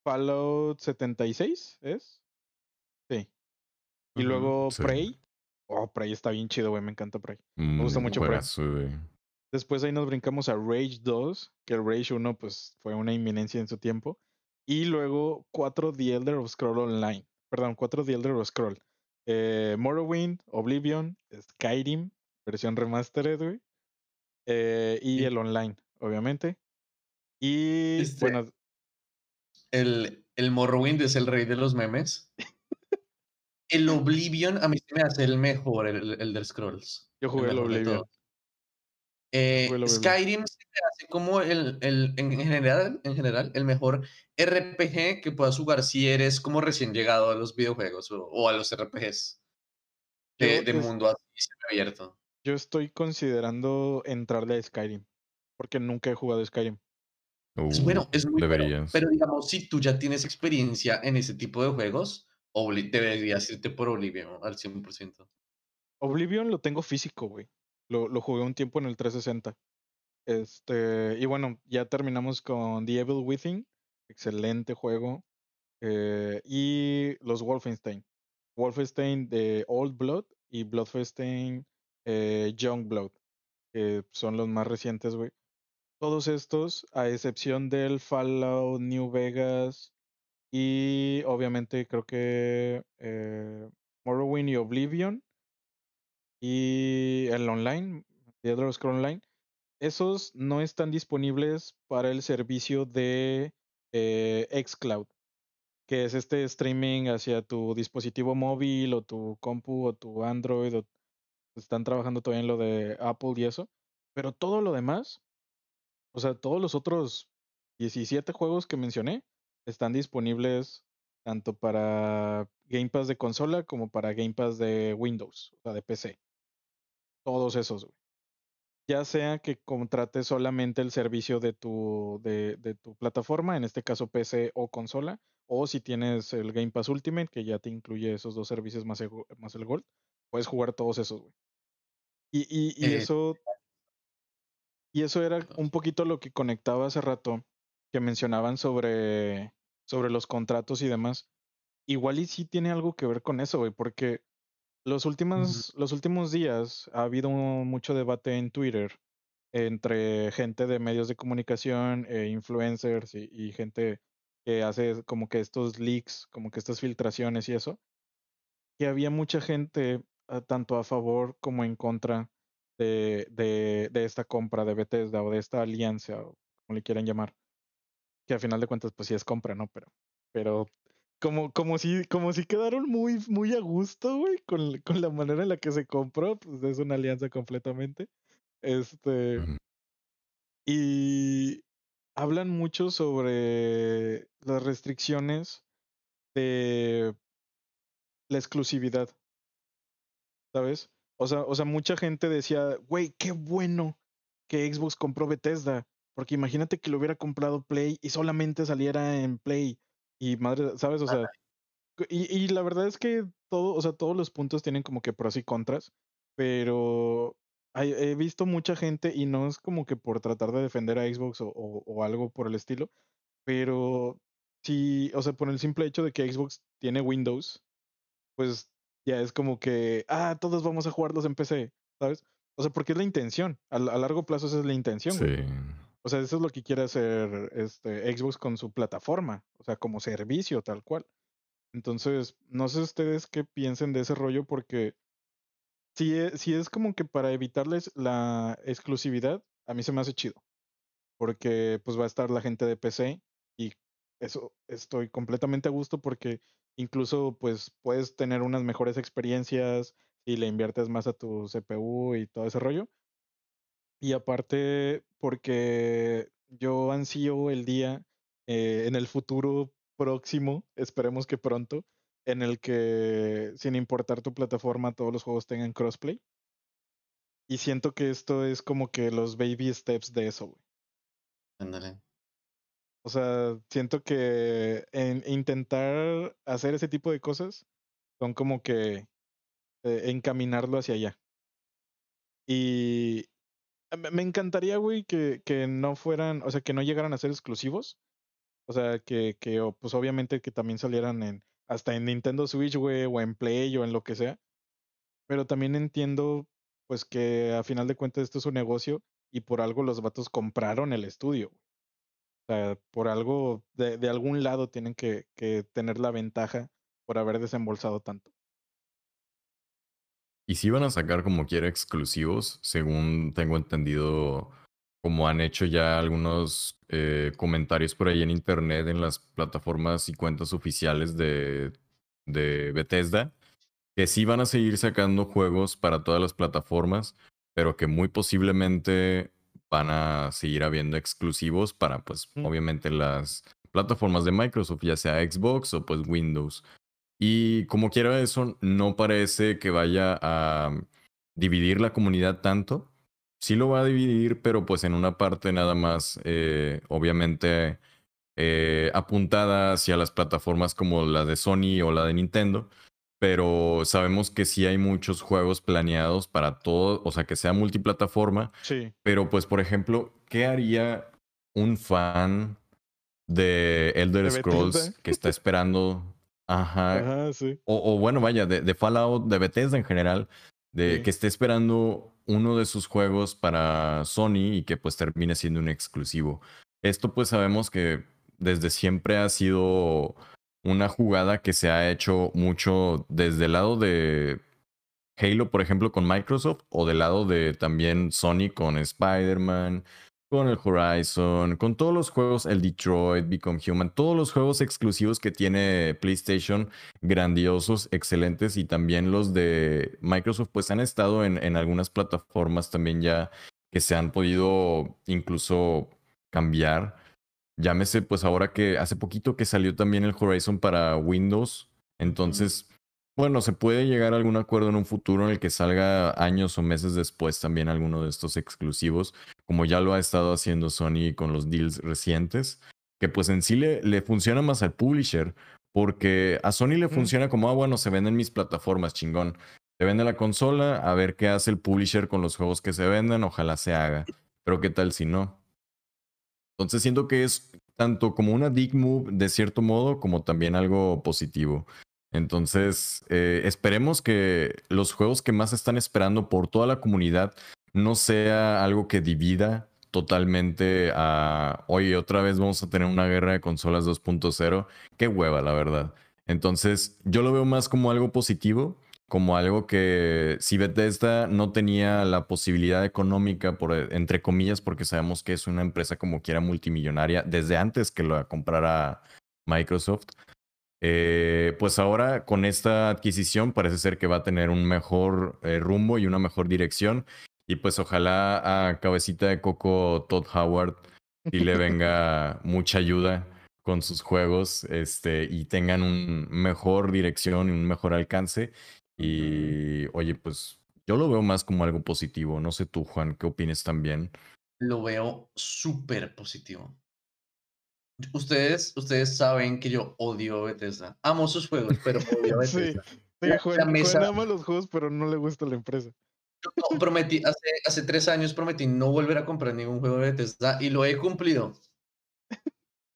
Fallout 76, ¿es? Sí. Y luego
sí.
Prey, oh, Prey está bien chido, güey, me encanta Prey.
Me
gusta mucho Prey.
güey.
Después ahí nos brincamos a Rage 2, que el Rage 1 pues fue una inminencia en su tiempo. Y luego 4 The Elder of Scroll Online. Perdón, 4 The Elder of Scroll. Eh, Morrowind, Oblivion, Skyrim, versión remastered, güey. Eh, y
Sí.
el online, obviamente. Y
Este-
bueno,
El, el Morrowind es el rey de los memes. El Oblivion a mí se me hace el mejor, el, el Elder Scrolls.
yo jugué el Oblivion.
Eh,
Jugué el Oblivion.
Skyrim se me hace como el, el- en, en general, en general, el mejor RPG que puedas jugar si eres como recién llegado a los videojuegos o, o a los RPGs de,
Yo
de mundo así abierto.
Yo estoy considerando entrarle a Skyrim. Porque nunca he jugado Skyrim.
Es
Uh,
bueno, es muy bueno, pero digamos, si tú ya tienes experiencia en ese tipo de juegos, Obli- deberías irte por Oblivion al 100%.
Oblivion lo tengo físico, güey. Lo, lo jugué un tiempo en el 360. Este, y bueno, ya terminamos con The Evil Within. Excelente juego. Eh, y los Wolfenstein. Wolfenstein de Old Blood y Bloodfenstein eh, Young Blood. Que son los más recientes, güey. Todos estos, a excepción del Fallout New Vegas y obviamente creo que eh, Morrowind y Oblivion y el online, The Elder Scrolls Online, esos no están disponibles para el servicio de eh, xCloud, que es este streaming hacia tu dispositivo móvil o tu compu o tu Android. O, están trabajando todavía en lo de Apple y eso. Pero todo lo demás, o sea, todos los otros 17 juegos que mencioné están disponibles tanto para Game Pass de consola como para Game Pass de Windows, o sea, de PC. Todos esos, güey. Ya sea que contrates solamente el servicio de tu, de, de tu plataforma, en este caso PC o consola, o si tienes el Game Pass Ultimate, que ya te incluye esos dos servicios más el, más el Gold, puedes jugar todos esos, güey. Y, y, y
Eh,
eso y eso era un poquito lo que conectaba hace rato, que mencionaban sobre, sobre los contratos y demás. Igual y sí tiene algo que ver con eso, güey, porque los últimos, los últimos días ha habido mucho debate en Twitter entre gente de medios de comunicación, e influencers y, y gente que hace como que estos leaks, como que estas filtraciones y eso, que había mucha gente ah, tanto a favor como en contra de, de, de esta compra de Bethesda o de esta alianza, o como le quieran llamar, que a final de cuentas pues sí es compra, ¿no? Pero, pero como, como si, como si quedaron muy, muy a gusto, güey, con, con la manera en la que se compró, pues es una alianza completamente. Este, y hablan mucho sobre las restricciones de la exclusividad, ¿sabes? O sea, o sea, mucha gente decía, güey, qué bueno que Xbox compró Bethesda, porque imagínate que lo hubiera comprado Play y solamente saliera en Play. Y madre, ¿sabes? O sea, y, y la verdad es que todo, o sea, todos los puntos tienen como que pros y contras, pero hay- he visto mucha gente y no es como que por tratar de defender a Xbox o, o- o algo por el estilo, pero sí, o sea, por el simple hecho de que Xbox tiene Windows, pues ya es como que, ah, todos vamos a jugarlos en PC, ¿sabes? O sea, porque es la intención, a, a largo plazo esa es la intención, güey.
Sí.
O sea, eso es lo que quiere hacer este Xbox con su plataforma, o sea, como servicio tal cual. Entonces, no sé ustedes qué piensen de ese rollo, porque si es, si es como que para evitarles la exclusividad, a mí se me hace chido, porque pues va a estar la gente de PC y eso estoy completamente a gusto porque incluso pues puedes tener unas mejores experiencias y le inviertes más a tu CPU y todo ese rollo. Y aparte, porque yo ansío el día eh, en el futuro próximo, esperemos que pronto, en el que sin importar tu plataforma, todos los juegos tengan crossplay. Y siento que esto es como que los baby steps de eso, güey. O sea, siento que en intentar hacer ese tipo de cosas son como que eh, encaminarlo hacia allá. Y me me encantaría, güey, que, que no fueran, o sea, que no llegaran a ser exclusivos. O sea, que, que pues obviamente que también salieran en, hasta en Nintendo Switch, güey, o en Play o en lo que sea. Pero también entiendo, pues que a final de cuentas esto es un negocio y por algo los vatos compraron el estudio. O sea, por algo, de, de algún lado tienen que, que tener la ventaja por haber desembolsado tanto.
Y si van a sacar como quiera exclusivos, según tengo entendido, como han hecho ya algunos eh, comentarios por ahí en internet en las plataformas y cuentas oficiales de, de Bethesda, que sí van a seguir sacando juegos para todas las plataformas, pero que muy posiblemente van a seguir habiendo exclusivos para, pues,
Mm.
obviamente las plataformas de Microsoft, ya sea Xbox o pues Windows. Y como quiera eso, no parece que vaya a dividir la comunidad tanto. Sí lo va a dividir, pero pues en una parte nada más, eh, obviamente, eh, apuntada hacia las plataformas como la de Sony o la de Nintendo. Pero sabemos que sí hay muchos juegos planeados para todo, o sea, que sea multiplataforma.
Sí.
Pero pues, por ejemplo, ¿qué haría un fan de Elder
De
Scrolls
Bethesda.
que está esperando? Ajá.
Ajá, sí.
O, o bueno, vaya, de, de Fallout, de Bethesda en general, de
Sí.
que esté esperando uno de sus juegos para Sony y que pues termine siendo un exclusivo. Esto pues sabemos que desde siempre ha sido una jugada que se ha hecho mucho desde el lado de Halo, por ejemplo, con Microsoft, o del lado de también Sony con Spider-Man, con el Horizon, con todos los juegos, el Detroit, Become Human, todos los juegos exclusivos que tiene PlayStation, grandiosos, excelentes, y también los de Microsoft, pues han estado en, en algunas plataformas también ya que se han podido incluso cambiar. Llámese, pues ahora que hace poquito que salió también el Horizon para Windows, entonces bueno, se puede llegar a algún acuerdo en un futuro en el que salga años o meses después también alguno de estos exclusivos, como ya lo ha estado haciendo Sony con los deals recientes, que pues en sí le, le funciona más al publisher, porque a Sony le funciona como, ah, bueno, se venden mis plataformas, chingón. Se vende la consola, a ver qué hace el publisher con los juegos que se venden, ojalá se haga. Pero qué tal si no. Entonces siento que es tanto como una dig move de cierto modo, como también algo positivo. Entonces, eh, esperemos que los juegos que más están esperando por toda la comunidad no sea algo que divida totalmente a, oye, otra vez vamos a tener una guerra de consolas 2.0. Qué hueva, la verdad. Entonces, yo lo veo más como algo positivo, como algo que si Bethesda no tenía la posibilidad económica, por, entre comillas, porque sabemos que es una empresa como quiera multimillonaria desde antes que lo comprara Microsoft, eh, pues ahora con esta adquisición parece ser que va a tener un mejor eh, rumbo y una mejor dirección. Y pues ojalá a cabecita de coco Todd Howard y le venga mucha ayuda con sus juegos este, y tengan un mejor dirección y un mejor alcance. Y oye, pues yo lo veo más como algo positivo. No sé tú, Juan, ¿qué opinas también?
Lo veo súper positivo. Ustedes, ustedes saben que yo odio Bethesda. Amo sus juegos, pero odio Bethesda.
Sí, sí Juan, ama los juegos, pero no le gusta la empresa.
Yo prometí, hace, hace tres años prometí no volver a comprar ningún juego de Bethesda y lo he cumplido.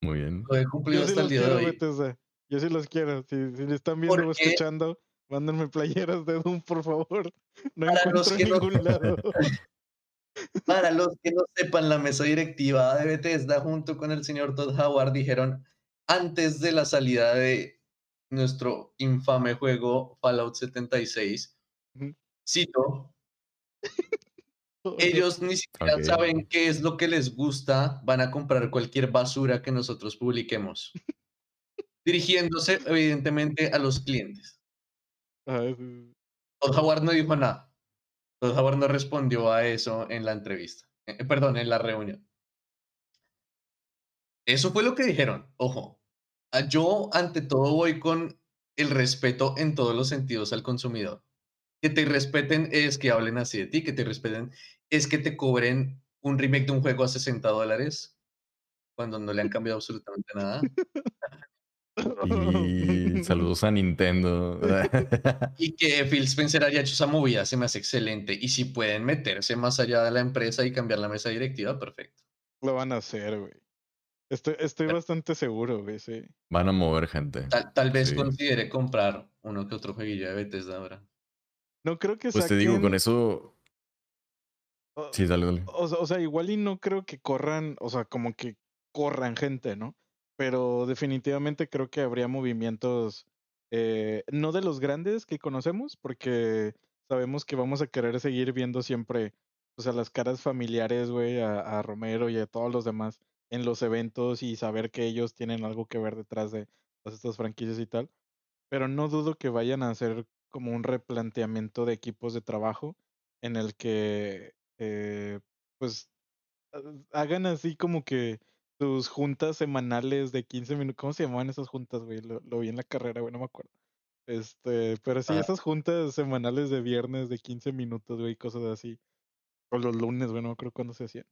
Muy bien.
Lo he cumplido hasta el día de hoy.
Bethesda. Yo sí los quiero. Si, si están viendo o escuchando, mándenme playeras de Doom, por favor. No Para encuentro en ningún lado.
Para los que no sepan, la mesa directiva de Bethesda junto con el señor Todd Howard dijeron antes de la salida de nuestro infame juego Fallout 76, cito, ellos ni siquiera saben qué es lo que les gusta, van a comprar cualquier basura que nosotros publiquemos, dirigiéndose evidentemente a los clientes. Todd Howard no dijo nada. Todd Howard no respondió a eso en la entrevista, eh, perdón, en la reunión. Eso fue lo que dijeron, ojo. Ah, yo ante todo voy con el respeto en todos los sentidos al consumidor. Que te respeten es que hablen así de ti, que te respeten es que te cobren un remake de un juego a 60 dólares cuando no le han cambiado absolutamente nada.
Y saludos a Nintendo.
y que Phil Spencer haya hecho esa movida se me hace excelente. Y si pueden meterse más allá de la empresa y cambiar la mesa directiva, perfecto.
Lo van a hacer, güey. Estoy, estoy bastante seguro, güey, sí.
Van a mover gente.
Tal, vez considere comprar uno que otro jueguillo de Bethesda ahora.
No creo que
Pues te digo, con eso... sí, dale, dale.
o sea, igual y no creo que corran, o sea, como que corran gente, ¿no? Pero definitivamente creo que habría movimientos, eh, no de los grandes que conocemos, porque sabemos que vamos a querer seguir viendo siempre, o sea, las caras familiares, güey, a, Romero y a todos los demás en los eventos y saber que ellos tienen algo que ver detrás de todas estas franquicias y tal. Pero no dudo que vayan a hacer como un replanteamiento de equipos de trabajo en el que, eh, pues, hagan así como que sus juntas semanales de 15 minutos. ¿Cómo se llamaban esas juntas, güey? Lo, vi en la carrera, güey, no me acuerdo. Este, pero sí, ah. esas juntas semanales de viernes de 15 minutos, güey, cosas así. O los lunes, güey, no me acuerdo cuándo se hacían.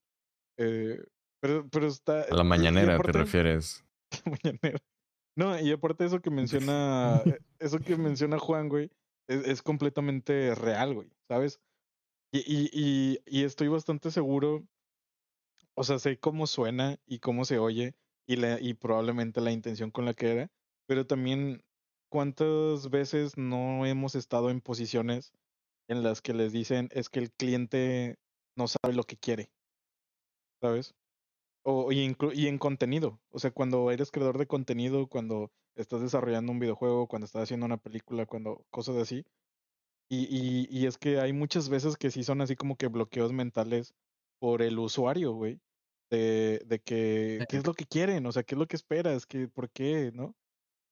Eh, pero, pero está.
A la mañanera te refieres.
mañanera. No, y aparte eso que menciona, eh, eso que menciona Juan, güey, es, es completamente real, güey, ¿sabes? Y, y, y, y estoy bastante seguro o sea, sé cómo suena y cómo se oye y, la, y probablemente la intención con la que era, pero también cuántas veces no hemos estado en posiciones en las que les dicen es que el cliente no sabe lo que quiere, ¿sabes? O, y, en contenido, o sea, cuando eres creador de contenido, cuando estás desarrollando un videojuego, cuando estás haciendo una película, cuando cosas así, Y, y, y es que hay muchas veces que sí son así como que bloqueos mentales por el usuario, güey. De, de que, ¿qué es lo que quieren? O sea, ¿qué es lo que esperas? ¿Qué, ¿Por qué? ¿No?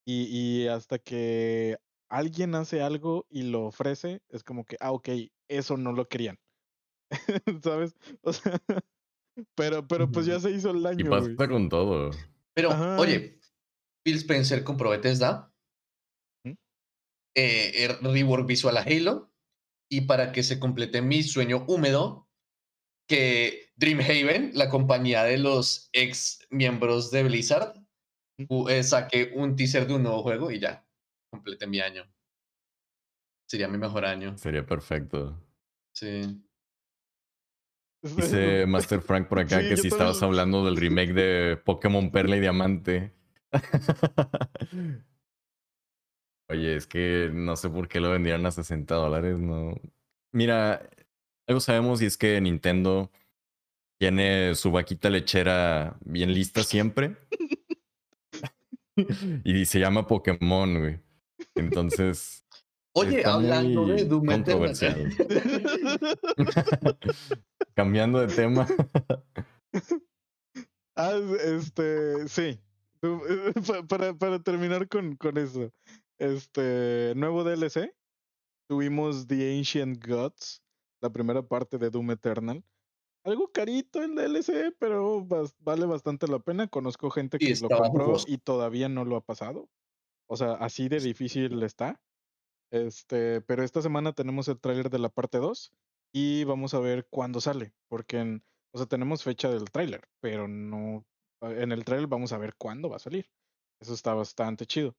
Y, y hasta que alguien hace algo y lo ofrece, es como que, ah, ok, eso no lo querían. ¿Sabes? O sea, pero, pero pues ya se hizo el
Y
daño,
pasa
güey.
con todo.
Pero,
Ajá.
oye, Phil Spencer compró Bethesda,
¿Mm?
eh, eh, rework visual a Halo, y para que se complete mi sueño húmedo, que Dreamhaven, la compañía de los ex miembros de Blizzard, eh, saque un teaser de un nuevo juego y ya, complete mi año. Sería mi mejor año.
Sería perfecto.
Sí.
Dice Master Frank por acá
Sí,
que si estabas hablando del remake de Pokémon Perla y Diamante. Oye, es que no sé por qué lo vendieron a 60 dólares, no. Mira, algo sabemos y es que Nintendo tiene su vaquita lechera bien lista siempre. y se llama Pokémon, güey. Entonces,
Oye, hablando de Doom
controversial. cambiando de tema.
Ah, este, sí. Para, para terminar con, con eso. Este, nuevo DLC. Tuvimos The Ancient Gods, la primera parte de Doom Eternal. Algo carito el DLC, pero bas- vale bastante la pena. Conozco gente que lo compró y todavía no lo ha pasado. O sea, así de difícil está. Este, pero esta semana tenemos el tráiler de la parte 2 y vamos a ver cuándo sale, porque en, o sea, tenemos fecha del tráiler, pero no en el tráiler vamos a ver cuándo va a salir. Eso está bastante chido.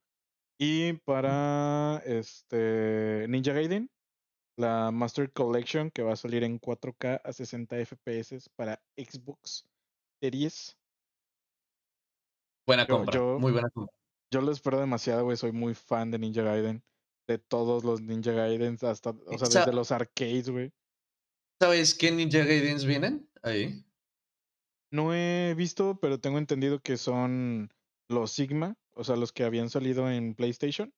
Y para este Ninja Gaiden, la Master Collection que va a salir en 4K a 60 FPS para Xbox Series.
Buena
Yo-
compra,
yo-
muy buena compra.
Yo lo espero demasiado, güey. Soy muy fan de Ninja Gaiden. De todos los Ninja Gaidens, hasta, o sea, desde los arcades, güey.
¿Sabes qué Ninja Gaidens vienen? Ahí.
No he visto, pero tengo entendido que son los Sigma, o sea, los que habían salido en PlayStation.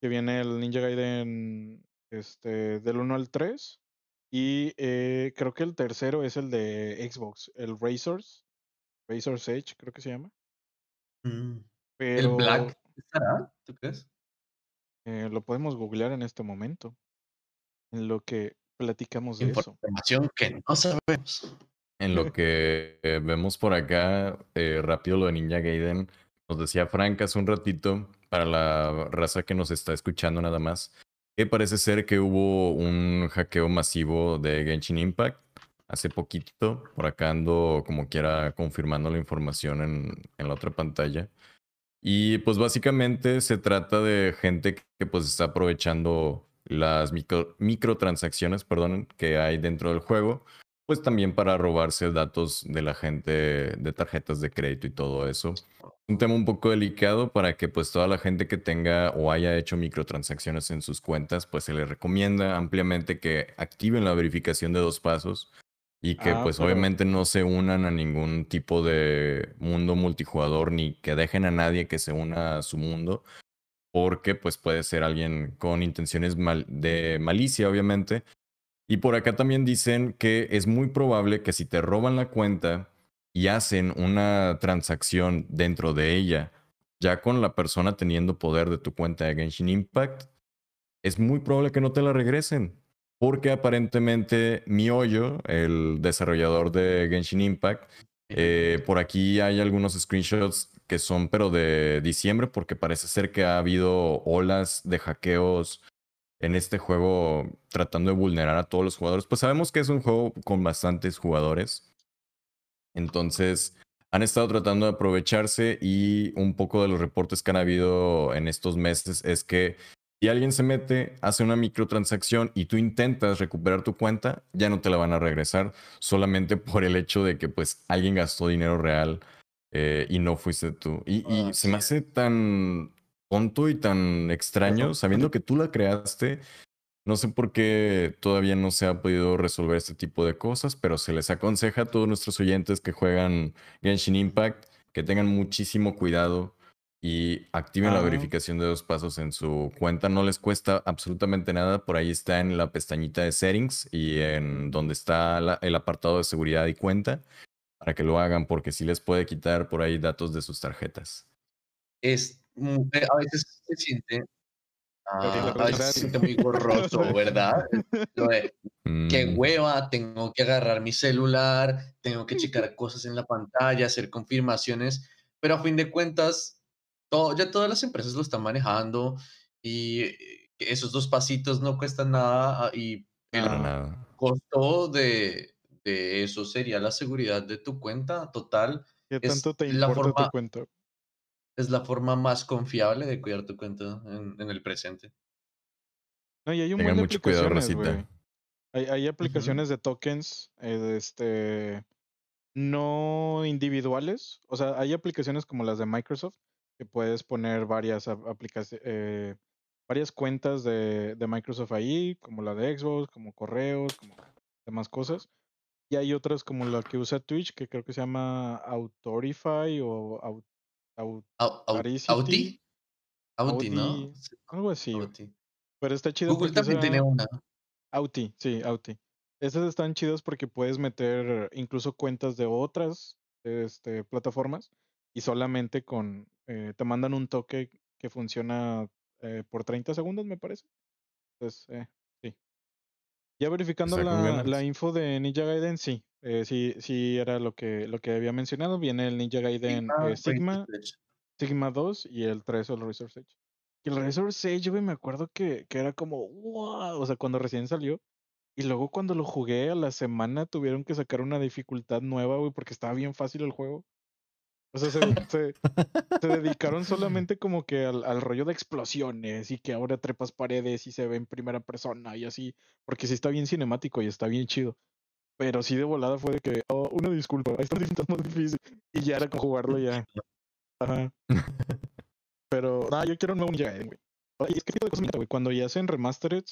Que viene el Ninja Gaiden este, del 1 al 3. Y eh, creo que el tercero es el de Xbox, el Razors. Razor's Edge, creo que se llama.
Mm.
Pero
¿El Black estará? ¿Tú crees?
eh, lo podemos googlear en este momento. En lo que platicamos de eso.
Información que no sabemos.
En lo que eh, vemos por acá, eh, rápido lo de Ninja Gaiden, nos decía Frank hace un ratito, para la raza que nos está escuchando nada más, que parece ser que hubo un hackeo masivo de Genshin Impact hace poquito. Por acá ando como quiera confirmando la información en, en la otra pantalla. Y pues básicamente se trata de gente que pues está aprovechando las micro- microtransacciones, perdón, que hay dentro del juego, pues también para robarse datos de la gente de tarjetas de crédito y todo eso. Un tema un poco delicado para que pues toda la gente que tenga o haya hecho microtransacciones en sus cuentas, pues se les recomienda ampliamente que activen la verificación de dos pasos y que
Ah,
pues
pero-
obviamente no se unan a ningún tipo de mundo multijugador ni que dejen a nadie que se una a su mundo porque pues puede ser alguien con intenciones mal- de malicia obviamente y por acá también dicen que es muy probable que si te roban la cuenta y hacen una transacción dentro de ella ya con la persona teniendo poder de tu cuenta de Genshin Impact es muy probable que no te la regresen porque aparentemente Mihoyo, el desarrollador de Genshin Impact, eh, por aquí hay algunos screenshots que son pero de diciembre porque parece ser que ha habido olas de hackeos en este juego tratando de vulnerar a todos los jugadores. Pues sabemos que es un juego con bastantes jugadores. Entonces han estado tratando de aprovecharse y un poco de los reportes que han habido en estos meses es que si alguien se mete, hace una microtransacción y tú intentas recuperar tu cuenta, ya no te la van a regresar solamente por el hecho de que pues alguien gastó dinero real eh, y no fuiste tú. Y, y
Ah,
se me hace tan tonto y tan extraño sabiendo que tú la creaste. No sé por qué todavía no se ha podido resolver este tipo de cosas, pero se les aconseja a todos nuestros oyentes que juegan Genshin Impact que tengan muchísimo cuidado y activen la verificación de dos pasos en su cuenta. No les cuesta absolutamente nada. Por ahí está en la pestañita de settings y en donde está la- el apartado de seguridad y cuenta para que lo hagan porque sí les puede quitar por ahí datos de sus tarjetas.
Es, a veces se siente, ah, a veces
gracias.
se siente muy gorroso, ¿verdad? Lo de, qué
Mm,
hueva, tengo que agarrar mi celular, tengo que checar cosas en la pantalla, hacer confirmaciones, pero a fin de cuentas, todo, ya todas las empresas lo están manejando y eh, esos dos pasitos no cuestan nada ah, y el
Ah.
costo de, de eso sería la seguridad de tu cuenta total.
¿Qué
Es
tanto te
la
importa
forma,
tu cuenta?
Es la forma más confiable de cuidar tu cuenta en, en el presente.
No, y hay un
Tengan mucho cuidado.
Hay, aplicaciones de tokens, eh, de este, no individuales. O sea, hay aplicaciones como las de Microsoft que puedes poner varias aplicaciones, varias cuentas de, de Microsoft ahí, como la de Xbox, como correos, como demás cosas. Y hay otras como la que usa Twitch, que creo que se llama Autorify o Au-
Au- au-
Autaricity,
Audi, Audi, ¿no?
Algo así. Pero está chido
Google también tiene una.
Auti, sí, Auti. Esas están chidas porque puedes meter incluso cuentas de otras este, plataformas y solamente con, eh, te mandan un toque que funciona eh, por 30 segundos, me parece. Entonces, eh. Ya verificando la, la info de Ninja Gaiden, sí, eh, sí, sí era lo que, lo que había mencionado. Viene el Ninja Gaiden
Sigma,
eh, Sigma. Sigma 2 y el 3 el Resource Edge. Y el Resource Edge, güey, me acuerdo que, que era como, wow, o sea, cuando recién salió. Y luego cuando lo jugué a la semana tuvieron que sacar una dificultad nueva, güey, porque estaba bien fácil el juego. O sea, se, se, se dedicaron solamente como que al, al rollo de explosiones y que ahora trepas paredes y se ve en primera persona y así, porque sí está bien cinemático y está bien chido. Pero sí de volada fue de que, oh, una disculpa, esta es más difícil. Y ya era con jugarlo ya. Ajá. Pero, no, yo quiero un nuevo Ninja Gaiden, güey. Y es que tipo de cosas güey. Cuando ya hacen remastered,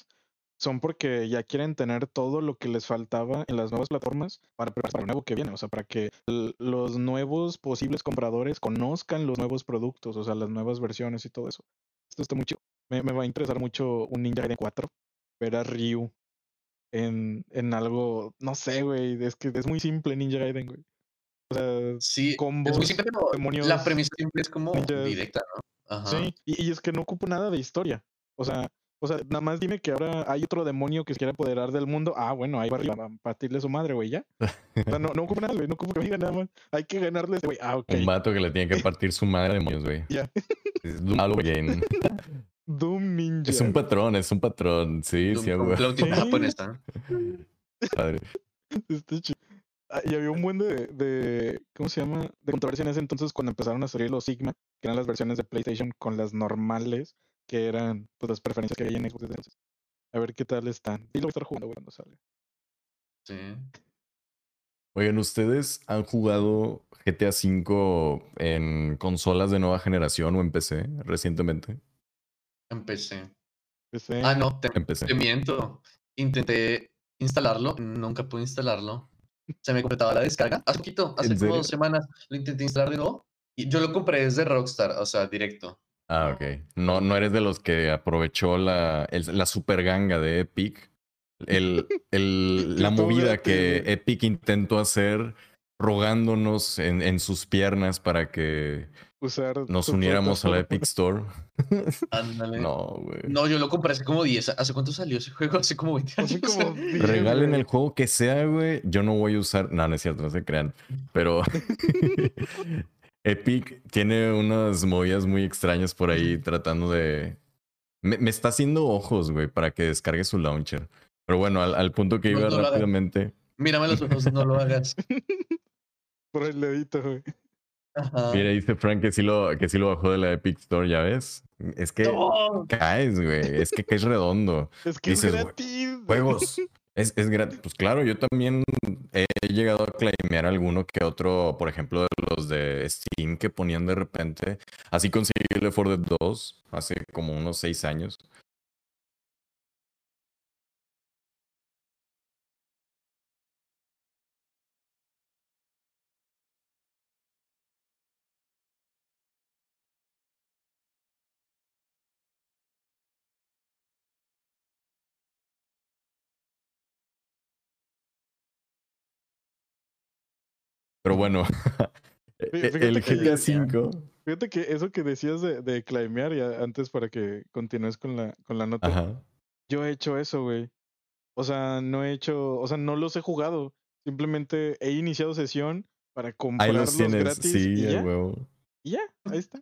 son porque ya quieren tener todo lo que les faltaba en las nuevas plataformas para prepararse para lo nuevo que viene. O sea, para que los nuevos posibles compradores conozcan los nuevos productos, o sea, las nuevas versiones y todo eso. Esto está muy chido. Me, me va a interesar mucho un Ninja Gaiden 4. Ver a Ryu en, en algo, no sé, güey. Es que es muy simple Ninja Gaiden, güey. O sea,
Sí, es
combos,
muy simple, pero la
demonios,
premisa siempre es como
ninjas.
directa, ¿no? Ajá.
Sí, y, y es que no ocupo nada de historia. O sea, o sea, nada más dime que ahora hay otro demonio que se quiere apoderar del mundo. Ah, bueno, ahí va a partirle su madre, güey, ya. O sea, no, no ocupo nada, güey, no ocupo que nada más. Hay que ganarle a este güey. Ah, ok.
Un vato que le tiene que partir su madre de demonios, güey.
Ya.
Es Doom Halloween.
Doom Ninja.
Es un patrón, es un patrón. Sí,
Doom
sí, güey.
flautín
Sí.
japonesa.
Padre.
Está chido. Ah, y había un buen de, de, ¿cómo se llama? De controversia en ese entonces cuando empezaron a salir los Sigma, que eran las versiones de PlayStation con las normales, que eran pues las preferencias que había en Xbox entonces. A ver qué tal están. Y lo voy a estar jugando cuando salga.
Sí.
Oigan, ¿ustedes han jugado GTA V en consolas de nueva generación o en PC recientemente?
Empecé.
Empecé-
Ah, no, te,
En PC.
te miento. Intenté instalarlo, nunca pude instalarlo. Se me completaba la descarga. Hace poquito, hace
¿En
como dos semanas, lo intenté instalar de nuevo. Y yo lo compré desde Rockstar, o sea, directo.
Ah, ok. No, no eres de los que aprovechó la, el- la super ganga de Epic. El, el- la movida que. Epic intentó hacer rogándonos en, en sus piernas para que
usar
nos uniéramos a la. Epic Store.
Ándale.
No, güey.
No, yo lo compré hace como 10. ¿Hace cuánto salió ese juego? Hace como 20 años.
Hace como 10,
Regalen
güey.
el juego que sea, güey. Yo no voy a usar. No, no es cierto, no se crean. Pero Epic tiene unas movidas muy extrañas por ahí tratando de. Me, me está haciendo ojos, güey, para que descargue su launcher. Pero bueno, al, al punto que
No,
iba
no
rápidamente.
Mírame los ojos, no lo hagas.
Por el dedito, güey.
Ajá.
Mira, dice Frank que sí, lo, que sí lo bajó de la Epic Store, ¿ya ves? Es que
No.
caes, güey. Es que caes redondo.
Es que
Dices,
es gratis.
Juegos. Es, es gratis. Pues claro, yo también he llegado a claimear alguno que otro, por ejemplo, de los de Steam que ponían de repente. Así conseguí el Left 4 Dead 2 hace como unos seis años. Pero bueno,
fíjate
el
que-
GTA V.
Fíjate que eso que decías de, de climear, ya antes para que continúes con la, con la nota,
Ajá.
yo he hecho eso, güey. O sea, no he hecho, o sea, no los he jugado. Simplemente he iniciado sesión para
Ahí
comprarlos
los tienes,
gratis
sí,
y, ya,
huevo.
y ya, ahí está.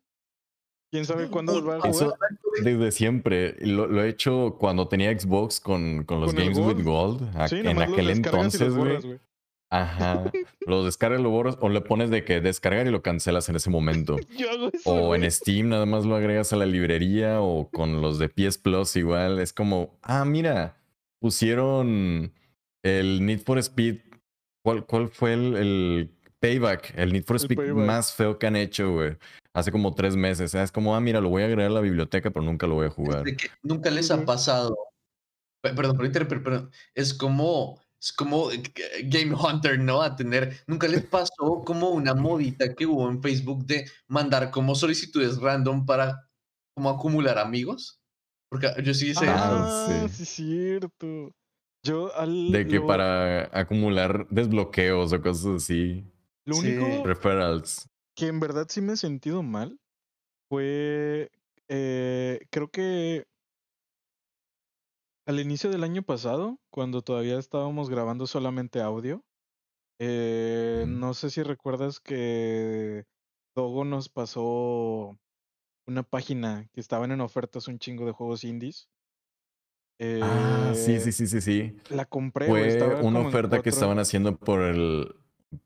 ¿Quién sabe cuándo los va a jugar?
Eso desde siempre. Lo, lo he hecho cuando tenía Xbox con, con los
Con
Games with
Gold.
Gold. a-
Sí,
en aquel entonces, güey. Ajá. Los descargas, lo borras o le pones de que descargar y lo cancelas en ese momento.
Yo hago eso,
O en Steam nada más lo agregas a la librería o con los de PS Plus igual. Es como, ah, mira, pusieron el Need for Speed. ¿Cuál, cuál fue el, el Payback? El Need for
El
Speed
Payback.
más feo que han hecho, güey. Hace como tres meses. Es como, ah, mira, lo voy a agregar a la biblioteca, pero nunca lo voy a jugar.
nunca les ha pasado. Pe- Perdón, por interrumpir, pero es como, es como eh, Game Hunter, ¿no? A tener, nunca les pasó como una modita que hubo en Facebook de mandar como solicitudes random para como acumular amigos. Porque yo sí hice.
Ah,
Ah,
sí.
sí, cierto. Yo al.
De que
lo-
para acumular desbloqueos o cosas así.
Lo
Sí.
único
Referrals.
que en verdad sí me he sentido mal fue. eh, creo que. Al inicio del año pasado, cuando todavía estábamos grabando solamente audio, eh, no sé si recuerdas que Dogo nos pasó una página que estaban en ofertas un chingo de juegos indies.
Ah, sí,
Eh,
sí, sí, sí, sí.
La compré, güey,
Fue una oferta que estaban haciendo por el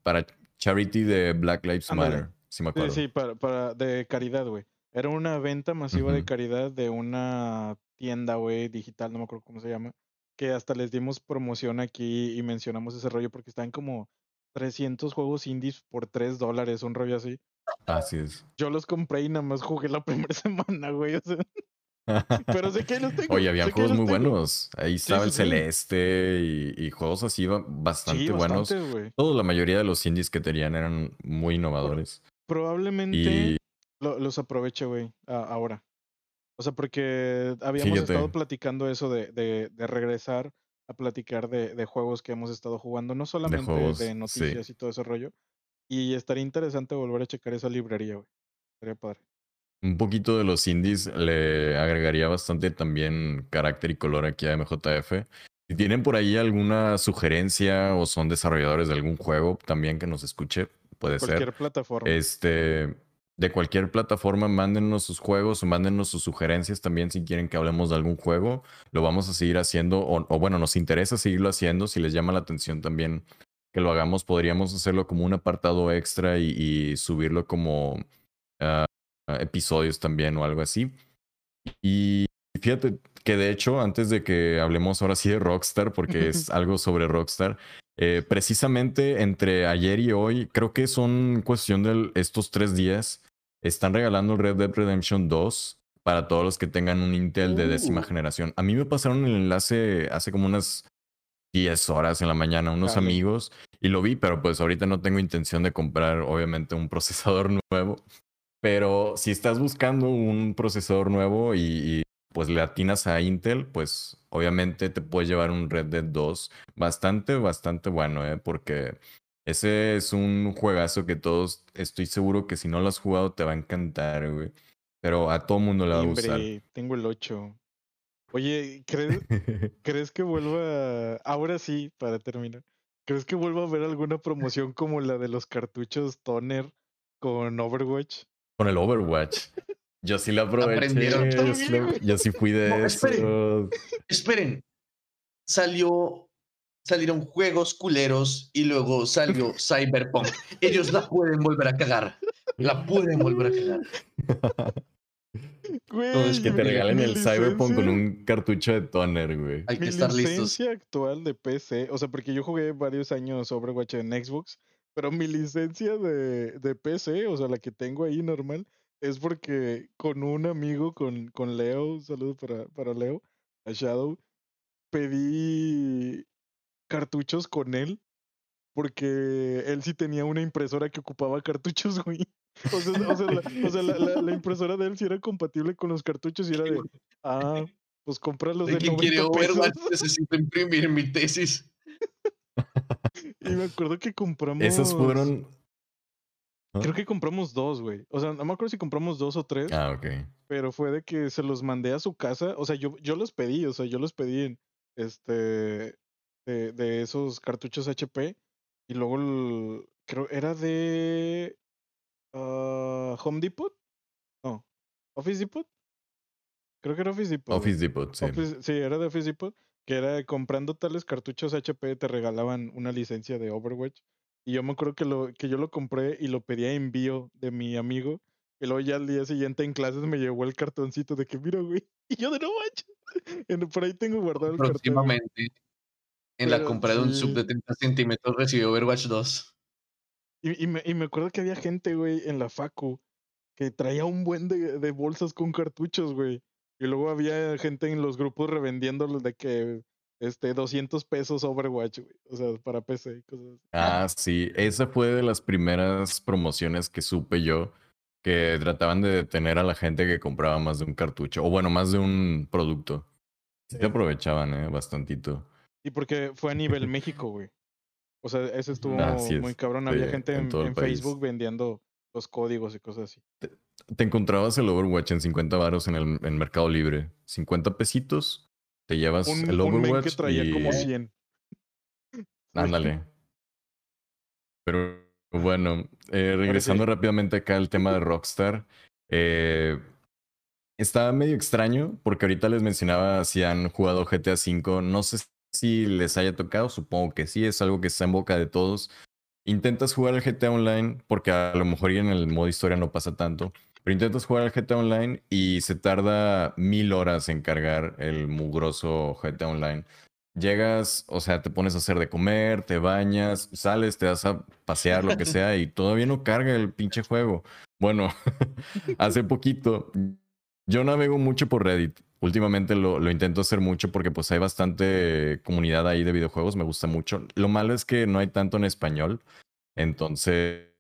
para charity de Black Lives. Matter, si me
Sí,
acuerdo.
sí, para, para, de caridad, güey. Era una venta masiva de
Ujú.
caridad de una tienda, güey, digital, no me acuerdo cómo se llama, que hasta les dimos promoción aquí y mencionamos ese rollo porque estaban como 300 juegos indies por 3 dólares, un rollo así.
Así es.
Yo los compré y nada más jugué la primera semana, güey, o sea, pero sé que los tengo.
Oye,
ahí
juegos muy
tengo.
buenos. Ahí estaba
sí,
el
sí.
Celeste y, y juegos así ba- bastante
Sí,
buenos.
bastante, güey.
Toda la mayoría de los indies que tenían eran muy innovadores.
Probablemente
Y
lo- los aproveche, güey, ahora. O sea, porque habíamos estado platicando eso de, de, de regresar a platicar de, de juegos que hemos estado jugando, no solamente de,
juegos, sí.
noticias y todo ese rollo. Y estaría interesante volver a checar esa librería, güey. Estaría padre.
un poquito de los indies le agregaría bastante también carácter y color aquí a MJF. Si tienen por ahí alguna sugerencia o son desarrolladores de algún juego también que nos escuche, puede ser.
Cualquier plataforma.
Este, de cualquier plataforma, mándenos sus juegos o mándenos sus sugerencias también si quieren que hablemos de algún juego. Lo vamos a seguir haciendo, o, o bueno, nos interesa seguirlo haciendo. Si les llama la atención también que lo hagamos, podríamos hacerlo como un apartado extra y, y subirlo como ah, episodios también o algo así. Y fíjate que de hecho, antes de que hablemos ahora sí de Rockstar, porque es algo sobre Rockstar, eh, precisamente entre ayer y hoy, creo que son cuestión de estos tres días, están regalando Red Dead Redemption 2 para todos los que tengan un Intel de décima
Uh.
generación. A mí me pasaron el enlace hace como unas 10 horas en la mañana, unos
Dale.
amigos, y lo vi, pero pues ahorita no tengo intención de comprar, obviamente, un procesador nuevo. Pero si estás buscando un procesador nuevo y, y, pues le atinas a Intel, pues obviamente te puedes llevar un Red Dead 2 bastante, bastante bueno, ¿eh? Porque ese es un juegazo que todos, estoy seguro que si no lo has jugado te va a encantar, güey. Pero a todo mundo le va a gustar.
Tengo el 8. Oye, ¿crees, ¿crees que vuelva, ahora sí, para terminar, ¿crees que vuelva a haber alguna promoción como la de los cartuchos Toner con Overwatch?
Con el Overwatch. Yo sí lo aproveché.
Aprendieron
Yo sí, lo- yo sí fui de
No,
eso.
esperen. Esperen, salió, salieron juegos culeros y luego salió Cyberpunk. Ellos la pueden volver a cagar. La pueden volver a cagar.
Güey,
Que te
mi-
regalen
mi
el Cyberpunk con un cartucho de toner, güey.
Hay que
Mi
estar listos.
licencia actual de PC, o sea, porque yo jugué varios años Overwatch en Xbox, pero mi licencia de, de PC, o sea, la que tengo ahí normal, es porque con un amigo, con, con Leo, un saludo para, para Leo, a Shadow, pedí cartuchos con él, porque él sí tenía una impresora que ocupaba cartuchos, güey. O sea, o sea, la, o sea, la- la- la impresora de él sí era compatible con los cartuchos y era de, ah, pues compra los
¿De
de
quién quiere
90 pesos.
Necesito imprimir mi tesis.
Y me acuerdo que compramos.
Esos fueron
Creo que compramos dos, güey. O sea, no me acuerdo si compramos dos o tres.
Ah, ok.
Pero fue de que se los mandé a su casa. O sea, yo, yo los pedí, o sea, yo los pedí en este de, de esos cartuchos HP. Y luego el- creo era de ah, Home Depot. No, Office Depot. Creo que era Office Depot.
Office Depot, sí.
Office- sí, era de Office Depot. Que era comprando tales cartuchos HP te regalaban una licencia de Overwatch. Y yo me acuerdo que, lo, que yo lo compré y lo pedí a envío de mi amigo. Y luego ya al día siguiente en clases me llegó el cartoncito de que, mira, güey. Y yo de no manches. Por ahí tengo guardado el cartón.
Próximamente, en la compra de un sub de 30 centímetros, recibió Overwatch 2.
Y, y me, y me acuerdo que había gente, güey, en la facu que traía un buen de, de bolsas con cartuchos, güey. Y luego había gente en los grupos revendiéndolos de que, este, 200 pesos Overwatch, güey. O sea, para PC y cosas así.
Ah, sí. Esa fue de las primeras promociones que supe yo que trataban de detener a la gente que compraba más de un cartucho. O bueno, más de un producto. Sí se aprovechaban, eh, bastantito.
Y porque fue a nivel México, güey. O sea, ese estuvo muy
es,
cabrón. Había
sí,
gente
en.
Facebook vendiendo los códigos y cosas así.
Te encontrabas el Overwatch en 50 varos en el en Mercado Libre. 50 pesitos. Te llevas
Un,
el
un men
Overwatch
que traía
y...
como 100.
Ándale. Pero bueno, eh, regresando rápidamente acá al tema de Rockstar. eh, está medio extraño porque ahorita les mencionaba si han jugado GTA V. No sé si les haya tocado, supongo que sí, es algo que está en boca de todos. Intentas jugar el GTA Online porque a lo mejor en el modo historia no pasa tanto. Pero intentas jugar el GTA Online y se tarda mil horas en cargar el mugroso GTA Online. Llegas, o sea, te pones a hacer de comer, te bañas, sales, te das a pasear, lo que sea, y todavía no carga el pinche juego. Bueno, hace poquito, yo navego mucho por Reddit. Últimamente lo, lo intento hacer mucho porque pues hay bastante comunidad ahí de videojuegos, me gusta mucho. Lo malo es que no hay tanto en español, entonces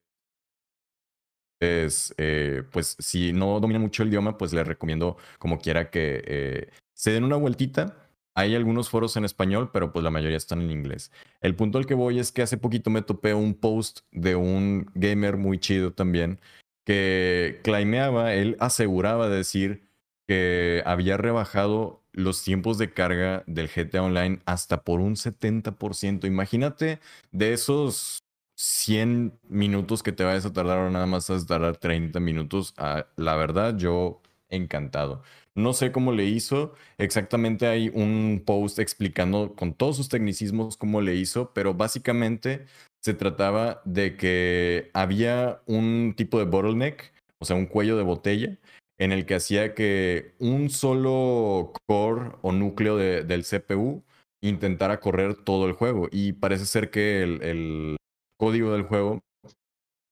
es, eh, pues si no domina mucho el idioma, pues les recomiendo como quiera que eh, se den una vueltita. Hay algunos foros en español, pero pues la mayoría están en inglés. El punto al que voy es que hace poquito me topé un post de un gamer muy chido también que claimeaba, él aseguraba decir que había rebajado los tiempos de carga del GTA Online hasta por un 70%. Imagínate de esos 100 minutos que te vayas a tardar o nada más a tardar 30 minutos. Ah, la verdad, yo encantado. No sé cómo le hizo. Exactamente hay un post explicando con todos sus tecnicismos cómo le hizo, pero básicamente se trataba de que había un tipo de bottleneck, o sea, un cuello de botella, en el que hacía que un solo core o núcleo de- del CPU intentara correr todo el juego. Y parece ser que el, el código del juego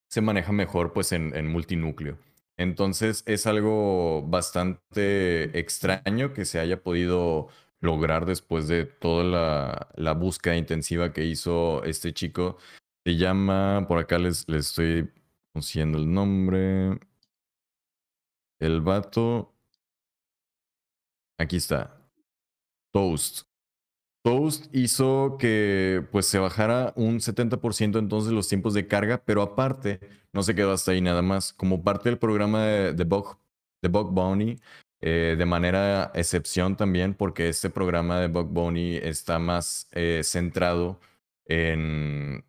se maneja mejor pues en, en multinúcleo. Entonces es algo bastante extraño que se haya podido lograr después de toda la, la búsqueda intensiva que hizo este chico. Se llama, por acá les, les estoy conociendo el nombre. El vato. Aquí está. Toast. Toast hizo que pues se bajara un 70% entonces los tiempos de carga, pero aparte no se quedó hasta ahí nada más. Como parte del programa de, de Bug, de Bounty, eh, de manera excepción también, porque este programa de Bug Bounty está más eh, centrado en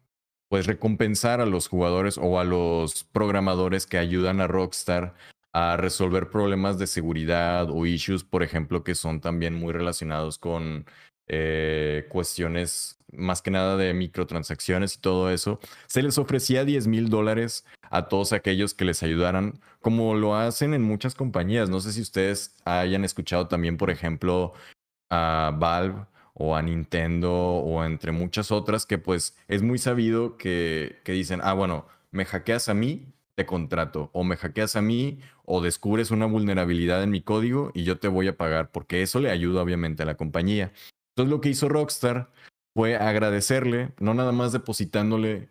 pues recompensar a los jugadores o a los programadores que ayudan a Rockstar a resolver problemas de seguridad o issues, por ejemplo, que son también muy relacionados con eh, cuestiones más que nada de microtransacciones y todo eso. Se les ofrecía 10 mil dólares a todos aquellos que les ayudaran, como lo hacen en muchas compañías. No sé si ustedes hayan escuchado también, por ejemplo, a Valve o a Nintendo o entre muchas otras que pues es muy sabido que, que dicen, ah, bueno, me hackeas a mí, te contrato, o me hackeas a mí, o descubres una vulnerabilidad en mi código y yo te voy a pagar, porque eso le ayuda obviamente a la compañía. Entonces lo que hizo Rockstar fue agradecerle, no nada más depositándole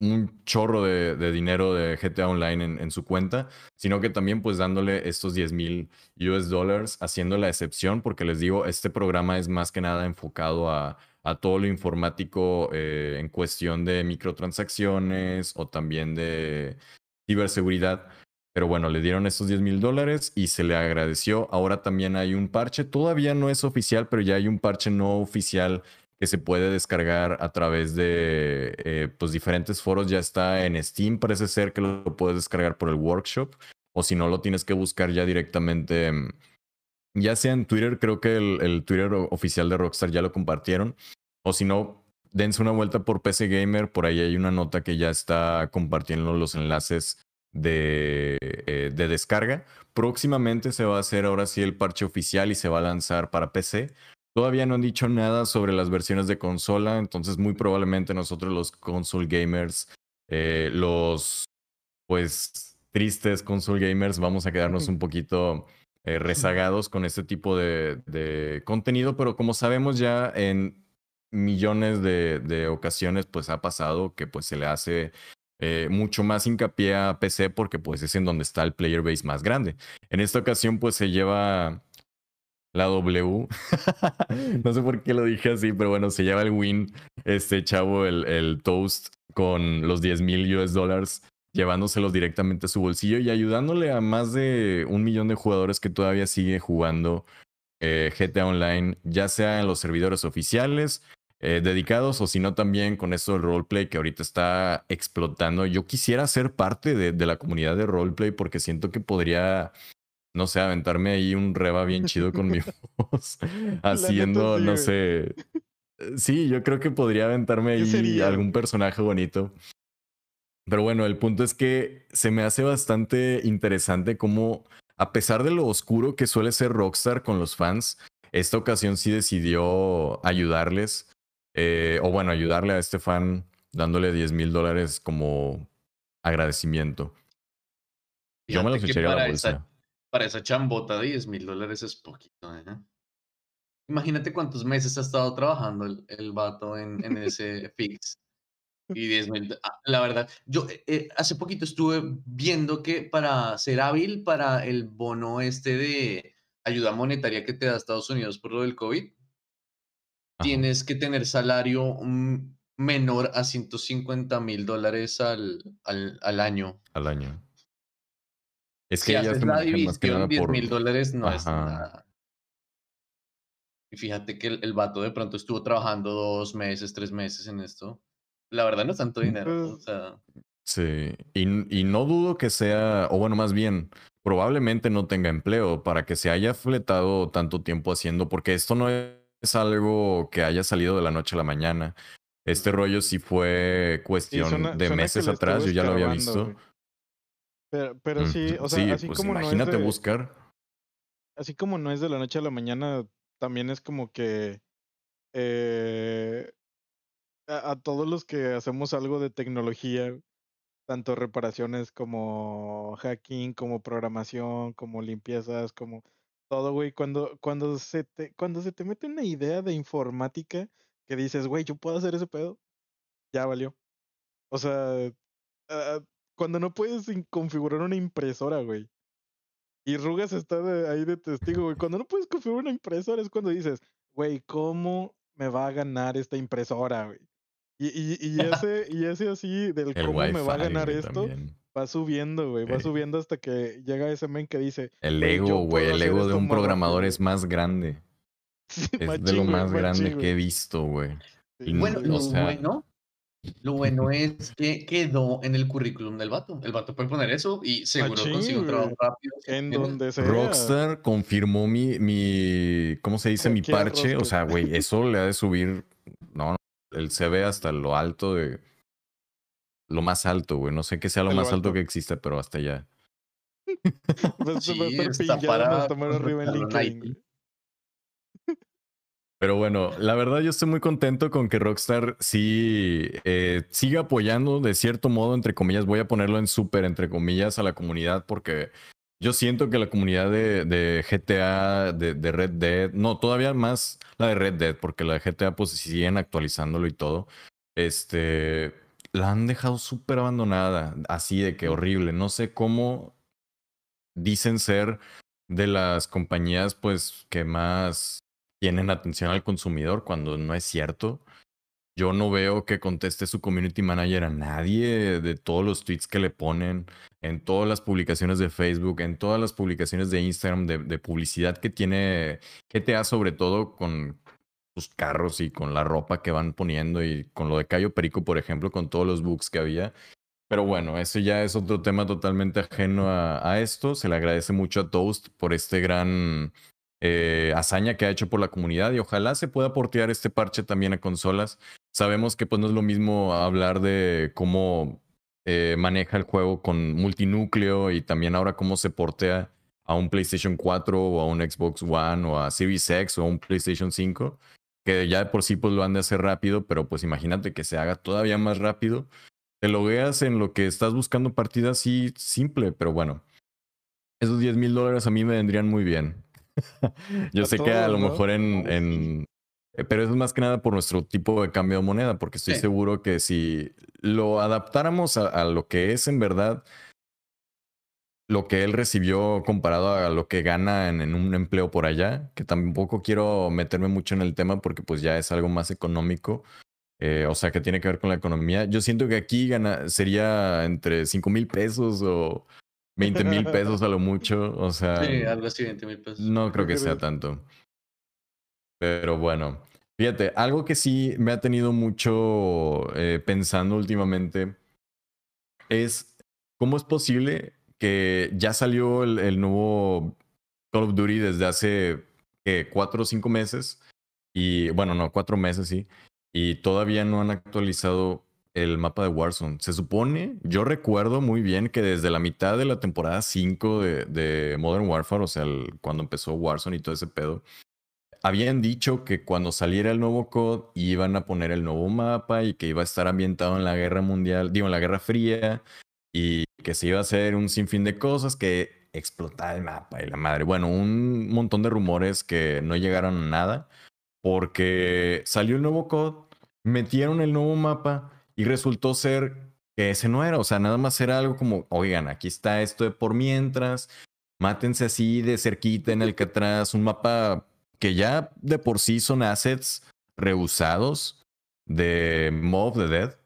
un chorro de, dinero de GTA Online en, su cuenta, sino que también pues dándole estos 10 mil US dollars, haciendo la excepción, porque les digo, este programa es más que nada enfocado a, a todo lo informático eh, en cuestión de microtransacciones o también de, ciberseguridad. Pero bueno, le dieron estos 10 mil dólares y se le agradeció. Ahora también hay un parche, todavía no es oficial, pero ya hay un parche no oficial que se puede descargar a través de eh, pues diferentes foros. Ya está en Steam, parece ser que lo puedes descargar por el workshop. O si no, lo tienes que buscar ya directamente, mm, ya sea en Twitter, creo que el, el Twitter oficial de Rockstar ya lo compartieron. O si no, dense una vuelta por PC Gamer, por ahí hay una nota que ya está compartiendo los enlaces de, eh, de, descarga. Próximamente se va a hacer ahora sí el parche oficial y se va a lanzar para PC. Todavía no han dicho nada sobre las versiones de consola, entonces muy probablemente nosotros los console gamers, eh, los pues tristes console gamers, vamos a quedarnos un poquito eh, rezagados con este tipo de, de contenido, pero como sabemos ya en millones de, de, ocasiones pues ha pasado que pues se le hace eh, mucho más hincapié a PC porque pues es en donde está el player base más grande. En esta ocasión pues se lleva la W. no sé por qué lo dije así, pero bueno, se lleva el win este chavo, el, el toast con los 10 mil US dólares, llevándoselos directamente a su bolsillo y ayudándole a más de un millón de jugadores que todavía sigue jugando eh, GTA Online, ya sea en los servidores oficiales eh, dedicados o si no también con eso del roleplay que ahorita está explotando. Yo quisiera ser parte de, de, la comunidad de roleplay porque siento que podría, no sé, aventarme ahí un reba bien chido con mi voz, haciendo, no sé. Sí, yo creo que podría aventarme ahí algún personaje bonito. Pero bueno, el punto es que se me hace bastante interesante cómo, a pesar de lo oscuro que suele ser Rockstar con los fans, esta ocasión sí decidió ayudarles eh, o bueno, ayudarle a este fan dándole 10 mil dólares como agradecimiento.
Yo me los echaría a la bolsa. Esa, para esa chambota de 10 mil dólares es poquito, ¿eh? Imagínate cuántos meses ha estado trabajando el, el vato en, en ese fix. Y 10 mil. Ah, la verdad, yo eh, eh, hace poquito estuve viendo que para ser hábil para el bono este de ayuda monetaria que te da Estados Unidos por lo del COVID, tienes que tener salario menor a 150 mil dólares al, al, al, año.
Al año.
Es que si haces la división, 10 mil dólares no es nada. Y fíjate que el, el, vato de pronto estuvo trabajando dos meses, tres meses en esto. La verdad no es tanto dinero. O
pues
sea...
Sí, y, y no dudo que sea, o bueno, más bien, probablemente no tenga empleo para que se haya fletado tanto tiempo haciendo, porque esto no es algo que haya salido de la noche a la mañana. Este rollo sí fue cuestión sí, suena, de suena meses atrás, yo ya lo había visto.
Pero, pero, sí, o sea,
sí,
así
pues
como
imagínate
no es de,
buscar.
Así como no es de la noche a la mañana, también es como que eh, a, a, todos los que hacemos algo de tecnología, tanto reparaciones como hacking, como programación, como limpiezas, como todo, güey. Cuando, cuando, se te, cuando se te mete una idea de informática que dices, güey, yo puedo hacer ese pedo, ya valió. O sea, uh, cuando no puedes configurar una impresora, güey. Y Rugas está de, ahí de testigo, güey. Cuando no puedes configurar una impresora es cuando dices, güey, ¿cómo me va a ganar esta impresora, güey? Y, y, y, ese, y ese así del
El
cómo me va a ganar esto,
también.
va subiendo, güey. Va
Sí.
subiendo hasta que llega ese men que dice,
El ego, güey, el ego de un programador es más grande.
Sí,
Es de lo más grande
machín,
que he visto, güey.
Sí,
Bueno,
o sea,
bueno, lo bueno es que quedó en el currículum del vato. El vato puede poner eso y seguro consigue un trabajo rápido.
En donde sea.
Rockstar confirmó mi, mi, ¿cómo se dice? Mi parche. O sea, güey, eso le ha de subir, no, no, el CV hasta lo alto de, lo más alto, güey. No sé qué sea lo más alto
alto.
que existe, pero hasta allá.
Sí,
estar
está
pillado
para
arriba en LinkedIn.
Pero bueno, la verdad yo estoy muy contento con que Rockstar sí eh, siga apoyando de cierto modo, entre comillas, voy a ponerlo en súper, entre comillas, a la comunidad porque yo siento que la comunidad de, de GTA, de, de Red Dead, no, todavía más la de Red Dead, porque la de GTA pues siguen actualizándolo y todo, este, la han dejado súper abandonada, así de que horrible, no sé cómo dicen ser de las compañías pues que más tienen atención al consumidor cuando no es cierto. Yo no veo que conteste su community manager a nadie de todos los tweets que le ponen, en todas las publicaciones de Facebook, en todas las publicaciones de Instagram, de, publicidad que tiene GTA, sobre todo con sus carros y con la ropa que van poniendo y con lo de Cayo Perico, por ejemplo, con todos los books que había. Pero bueno, eso ya es otro tema totalmente ajeno a, a esto. Se le agradece mucho a Toast por este gran eh, hazaña que ha hecho por la comunidad y ojalá se pueda portear este parche también a consolas. Sabemos que pues no es lo mismo hablar de cómo eh, maneja el juego con multinúcleo y también ahora cómo se portea a un PlayStation 4 o a un Xbox One o a Series X o a un PlayStation 5, que ya de por sí pues lo han de hacer rápido, pero pues imagínate que se haga todavía más rápido. Te logueas en lo que estás buscando partida así simple, pero bueno. Esos 10 mil dólares a mí me vendrían muy bien. Yo sé que a lo mejor en, en, eh, Pero es más que nada por nuestro tipo de cambio de moneda, porque estoy seguro que si lo adaptáramos a, lo que es en verdad lo que él recibió comparado a lo que gana en, un empleo por allá, que tampoco quiero meterme mucho en el tema porque pues ya es algo más económico, eh, o sea, que tiene que ver con la economía. Yo siento que aquí gana, sería entre 5 mil pesos o 20 mil pesos a lo mucho, o sea.
Sí, algo así, 20 mil pesos.
No creo que sea tanto. Pero bueno, fíjate, algo que sí me ha tenido mucho eh, pensando últimamente es cómo es posible que ya salió el, nuevo Call of Duty desde hace cuatro o cinco meses y bueno, no, cuatro meses sí, y todavía no han actualizado el mapa de Warzone. Se supone, yo recuerdo muy bien que desde la mitad de la temporada 5 de, Modern Warfare, o sea, cuando empezó Warzone y todo ese pedo, habían dicho que cuando saliera el nuevo COD iban a poner el nuevo mapa y que iba a estar ambientado en la guerra mundial, digo, en la guerra fría, y que se iba a hacer un sinfín de cosas, que explotaba el mapa y la madre. Bueno, un montón de rumores que no llegaron a nada, porque salió el nuevo COD, metieron el nuevo mapa y resultó ser que ese no era, o sea, nada más era algo como, oigan, aquí está esto de por mientras, mátense así de cerquita en el que atrás, un mapa que ya de por sí son assets reusados de Mob the Dead.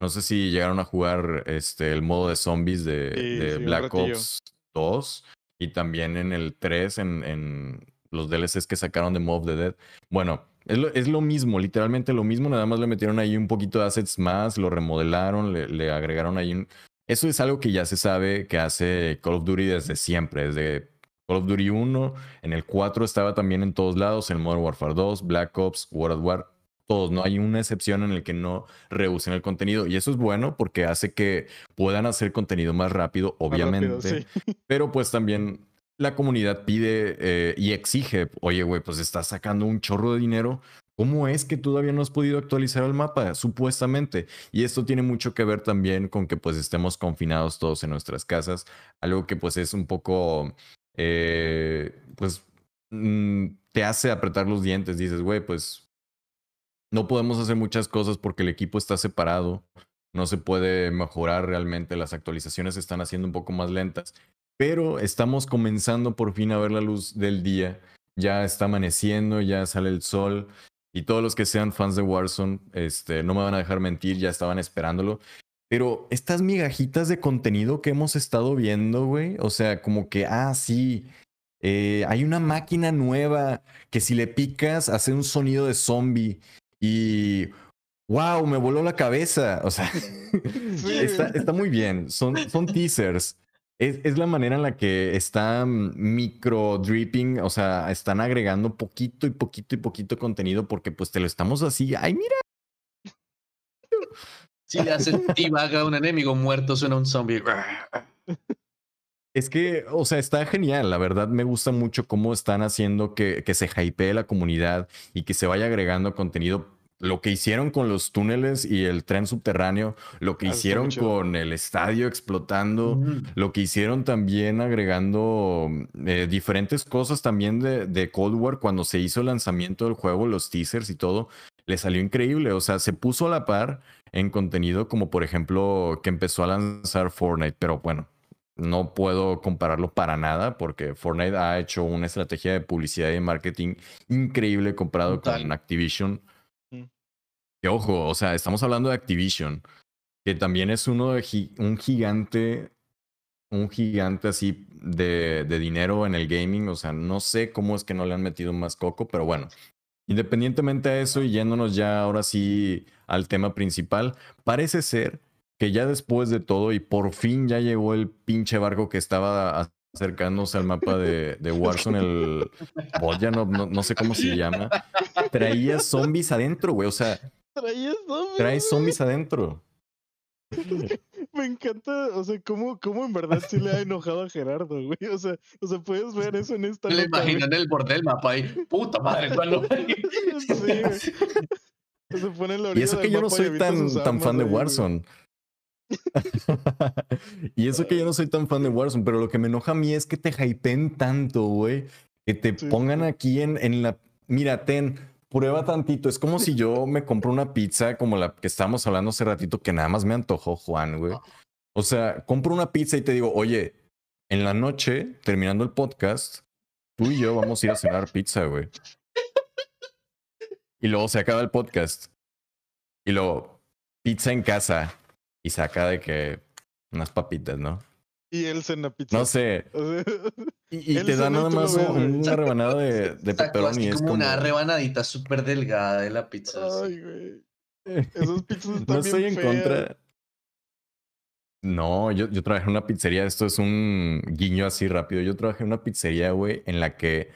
No sé si llegaron a jugar este, el modo de zombies de, Black Ops 2 y también en el 3, en, en los DLCs que sacaron de Mob the Dead. Bueno, es lo, mismo, literalmente lo mismo, nada más le metieron ahí un poquito de assets más, lo remodelaron, le, agregaron ahí un... Eso es algo que ya se sabe que hace Call of Duty desde siempre, desde Call of Duty 1, en el 4 estaba también en todos lados, en Modern Warfare 2, Black Ops, World of War, todos, no hay una excepción en el que no reusen el contenido y eso es bueno porque hace que puedan hacer contenido más rápido, obviamente, pero pues también la comunidad pide eh, y exige, oye, güey, pues estás sacando un chorro de dinero. ¿Cómo es que todavía no has podido actualizar el mapa? Supuestamente. Y esto tiene mucho que ver también con que pues estemos confinados todos en nuestras casas. Algo que pues es un poco, eh, pues, mm, te hace apretar los dientes. Dices, güey, pues no podemos hacer muchas cosas porque el equipo está separado. No se puede mejorar realmente. Las actualizaciones se están haciendo un poco más lentas pero estamos comenzando por fin a ver la luz del día. Ya está amaneciendo, ya sale el sol. Y todos los que sean fans de Warzone, este, no me van a dejar mentir, ya estaban esperándolo. Pero estas migajitas de contenido que hemos estado viendo, güey, o sea, como que, ah, sí, eh, hay una máquina nueva que si le picas hace un sonido de zombie y, wow, me voló la cabeza. O sea, está, está, muy bien. Son, son teasers. Es, la manera en la que está micro dripping, o sea, están agregando poquito y poquito y poquito contenido porque pues te lo estamos así, ay mira.
Si le haces vaga a un enemigo muerto, suena un zombie.
Es que, o sea, está genial. La verdad me gusta mucho cómo están haciendo que, que se hypee la comunidad y que se vaya agregando contenido lo que hicieron con los túneles y el tren subterráneo, lo que ah, hicieron con el estadio explotando, lo que hicieron también agregando eh, diferentes cosas también de, de, Cold War cuando se hizo el lanzamiento del juego, los teasers y todo, le salió increíble. O sea, se puso a la par en contenido como por ejemplo que empezó a lanzar Fortnite, pero bueno. No puedo compararlo para nada porque Fortnite ha hecho una estrategia de publicidad y marketing increíble comparado con Activision Que ojo, o sea, estamos hablando de Activision, que también es uno de un gigante, un gigante así de, de dinero en el gaming. O sea, no sé cómo es que no le han metido más coco, pero bueno, Independientemente de eso y yéndonos ya ahora sí al tema principal, parece ser que ya después de todo y por fin ya llegó el pinche barco que estaba acercándose al mapa de, de Warzone, el ya no, no, sé cómo se llama, traía zombies adentro, güey. O sea,
zombies.
Trae zombies adentro.
Me encanta, o sea, cómo, cómo en verdad sí le ha enojado a Gerardo, güey. O sea, o sea puedes ver eso en esta.
Le imaginan el borde del mapa ahí. Puta madre, cuando.
sí, Se pone la
y eso que yo no soy tan, tan fan de Warzone. y eso que yo no soy tan fan de Warzone, pero lo que me enoja a mí es que te hypen tanto, güey. Que te pongan aquí en, en la. Mira, ten prueba tantito. Es como si yo me compro una pizza como la que estábamos hablando hace ratito, que nada más me antojó Juan, güey. O sea, compro una pizza y te digo, oye, en la noche, terminando el podcast, tú y yo vamos a ir a cenar pizza, güey. Y luego se acaba el podcast. Y luego, pizza en casa. Y saca de que unas papitas, ¿no?
Y él cena pizza.
No sé. y, te da nada más una rebanada de, de pepperoni.
Es como, una rebanadita súper delgada de la pizza.
Ay, güey. Esos pizzas están No estoy en contra.
No, yo, yo trabajé en una pizzería. Esto es un guiño así rápido. Yo trabajé en una pizzería, güey, en la que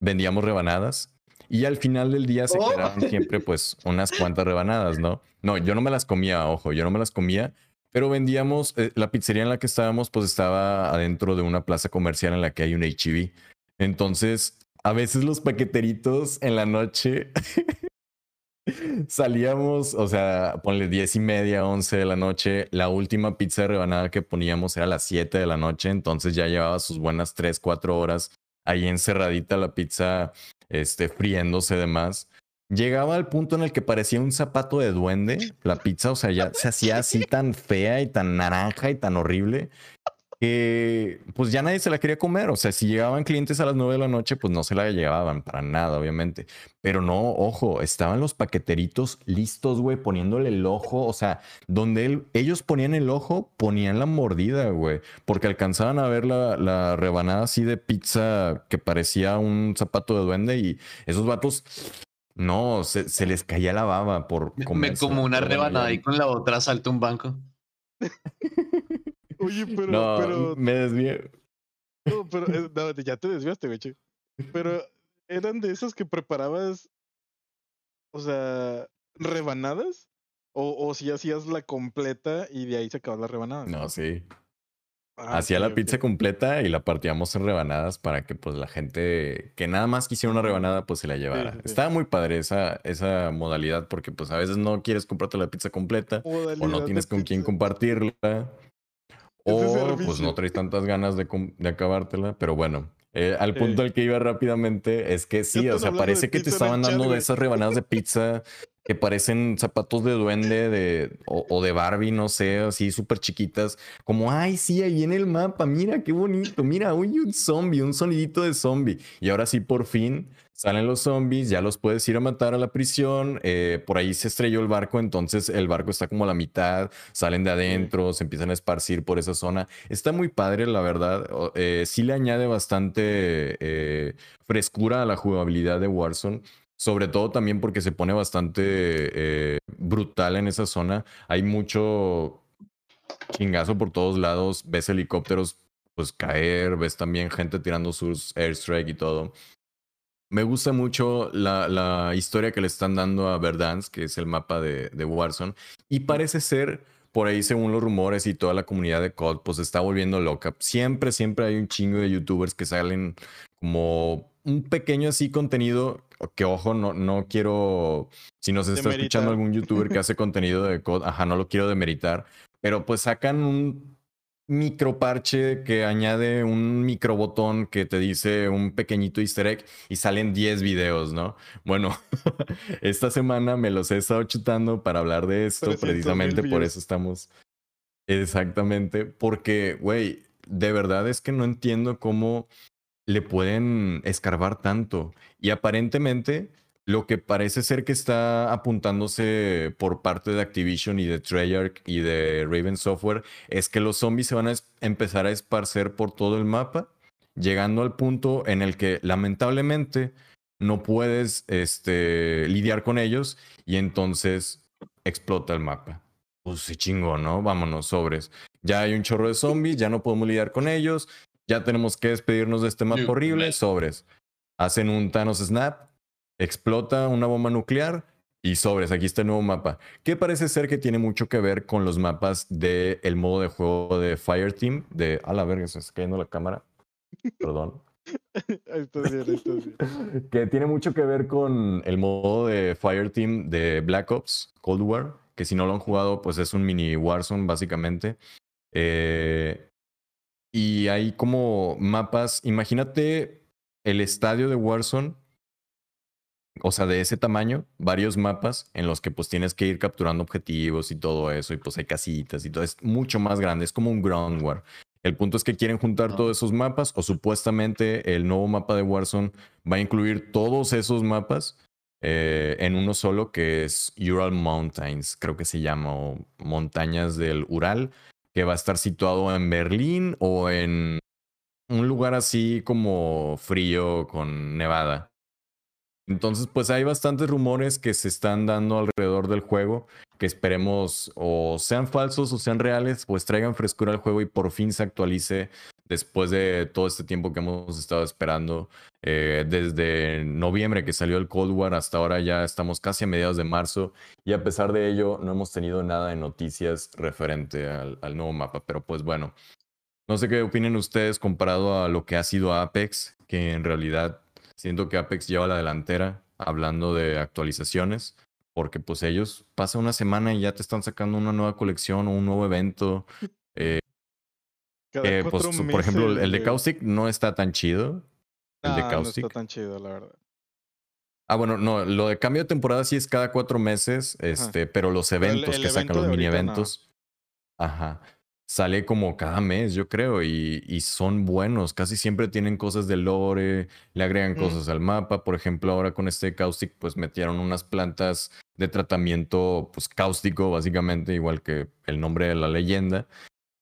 vendíamos rebanadas. Y al final del día se oh. quedaban siempre, pues, unas cuantas rebanadas, ¿no? No, yo no me las comía, ojo, yo no me las comía pero vendíamos, eh, la pizzería en la que estábamos, pues estaba adentro de una plaza comercial en la que hay un HEV. Entonces, a veces los paqueteritos en la noche salíamos, o sea, ponle diez y media, once de la noche. La última pizza de rebanada que poníamos era a las siete de la noche. Entonces ya llevaba sus buenas tres, cuatro horas ahí encerradita la pizza, este, friéndose demás llegaba al punto en el que parecía un zapato de duende, la pizza, o sea, ya se hacía así tan fea y tan naranja y tan horrible que pues ya nadie se la quería comer, o sea, si llegaban clientes a las nueve de la noche, pues no se la llevaban para nada, obviamente, pero no, ojo, estaban los paqueteritos listos, güey, poniéndole el ojo, o sea, donde ellos ponían el ojo, ponían la mordida, güey, porque alcanzaban a ver la, la rebanada así de pizza que parecía un zapato de duende y esos vatos no, se, se, les caía la baba por
comer. Me como una rebanada y con la otra salta un banco.
Oye, pero. No, pero...
me desvié.
No, pero no, ya te desviaste, güey. Pero eran de esas que preparabas. O sea, rebanadas. O, o si hacías la completa y de ahí se acababa la rebanada.
No, sí. Ah, Hacía la pizza completa y la partíamos en rebanadas para que pues la gente que nada más quisiera una rebanada pues se la llevara. Estaba muy padre esa, esa modalidad porque pues a veces no quieres comprarte la pizza completa o no tienes con quién compartirla o pues no traes tantas ganas de, de acabártela, pero bueno. Eh, al punto al que iba rápidamente es que sí, o sea, parece que te estaban dando de esas rebanadas de pizza que parecen zapatos de duende de, o, de Barbie, no sé, así súper chiquitas. Como, ay, sí, ahí en el mapa, mira, qué bonito, mira, uy, un zombie, un sonidito de zombie. Y ahora sí, por fin, salen los zombies, ya los puedes ir a matar a la prisión. Eh, por ahí se estrelló el barco, entonces el barco está como a la mitad, salen de adentro, se empiezan a esparcir por esa zona. Está muy padre, la verdad. Eh, sí le añade bastante eh, frescura a la jugabilidad de Warzone. Sobre todo también porque se pone bastante eh, brutal en esa zona. Hay mucho chingazo por todos lados. Ves helicópteros pues caer, ves también gente tirando sus airstrike y todo. Me gusta mucho la, la, historia que le están dando a Verdansk, que es el mapa de, de Warzone. Y parece ser por ahí, según los rumores y toda la comunidad de COD, pues está volviendo loca. Siempre, siempre hay un chingo de youtubers que salen como un pequeño así contenido que ojo, no, no quiero, si nos está escuchando algún youtuber que hace contenido de COD, ajá, no lo quiero demeritar, pero pues sacan un micro parche que añade un micro botón que te dice un pequeñito easter egg y salen 10 videos, ¿no? Bueno, esta semana me los he estado chutando para hablar de esto, precisamente por eso estamos... Exactamente, porque, güey, de verdad es que no entiendo cómo le pueden escarbar tanto. Y aparentemente, lo que parece ser que está apuntándose por parte de Activision y de Treyarch y de Raven Software es que los zombies se van a empezar a esparcer por todo el mapa, llegando al punto en el que lamentablemente no puedes este, lidiar con ellos y entonces explota el mapa. Pues se chingó, ¿no? Vámonos, sobres. Ya hay un chorro de zombies, ya no podemos lidiar con ellos, ya tenemos que despedirnos de este mapa horrible, sobres. Hacen un Thanos Snap, explota una bomba nuclear y sobres, aquí está el nuevo mapa, que parece ser que tiene mucho que ver con los mapas del el modo de juego de Fireteam, de... A la verga, se está cayendo la cámara. Perdón.
ahí estás bien, ahí estás bien.
Que tiene mucho que ver con el modo de Fireteam de Black Ops, Cold War, que si no lo han jugado, pues es un mini Warzone básicamente. Eh, y hay como mapas, imagínate el estadio de Warzone o sea, de ese tamaño, varios mapas en los que pues tienes que ir capturando objetivos y todo eso, y pues hay casitas y todo, es mucho más grande, es como un ground war. El punto es que quieren juntar todos esos mapas, o supuestamente el nuevo mapa de Warzone va a incluir todos esos mapas eh, en uno solo, que es Ural Mountains, creo que se llama, o Montañas del Ural, que va a estar situado en Berlín o en un lugar así como frío con nevada. Entonces, pues hay bastantes rumores que se están dando alrededor del juego, que esperemos o sean falsos o sean reales, pues traigan frescura al juego y por fin se actualice después de todo este tiempo que hemos estado esperando. Eh, desde noviembre que salió el Cold War hasta ahora ya estamos casi a mediados de marzo y a pesar de ello no hemos tenido nada de noticias referente al, al nuevo mapa. Pero pues bueno, no sé qué opinen ustedes comparado a lo que ha sido Apex, que en realidad Siento que Apex lleva la delantera hablando de actualizaciones, porque pues ellos pasa una semana y ya te están sacando una nueva colección o un nuevo evento. Eh, pues, por ejemplo, el de Caustic no está tan chido. El de Caustic.
No está tan chido, la verdad.
Ah, bueno, no, lo de cambio de temporada sí es cada cuatro meses, este, pero los eventos que sacan, los mini eventos. Ajá sale como cada mes, yo creo, y, son buenos. Casi siempre tienen cosas de lore, le agregan cosas al mapa. Por ejemplo, ahora con este Caustic, pues metieron unas plantas de tratamiento, pues cáustico, básicamente, igual que el nombre de la leyenda,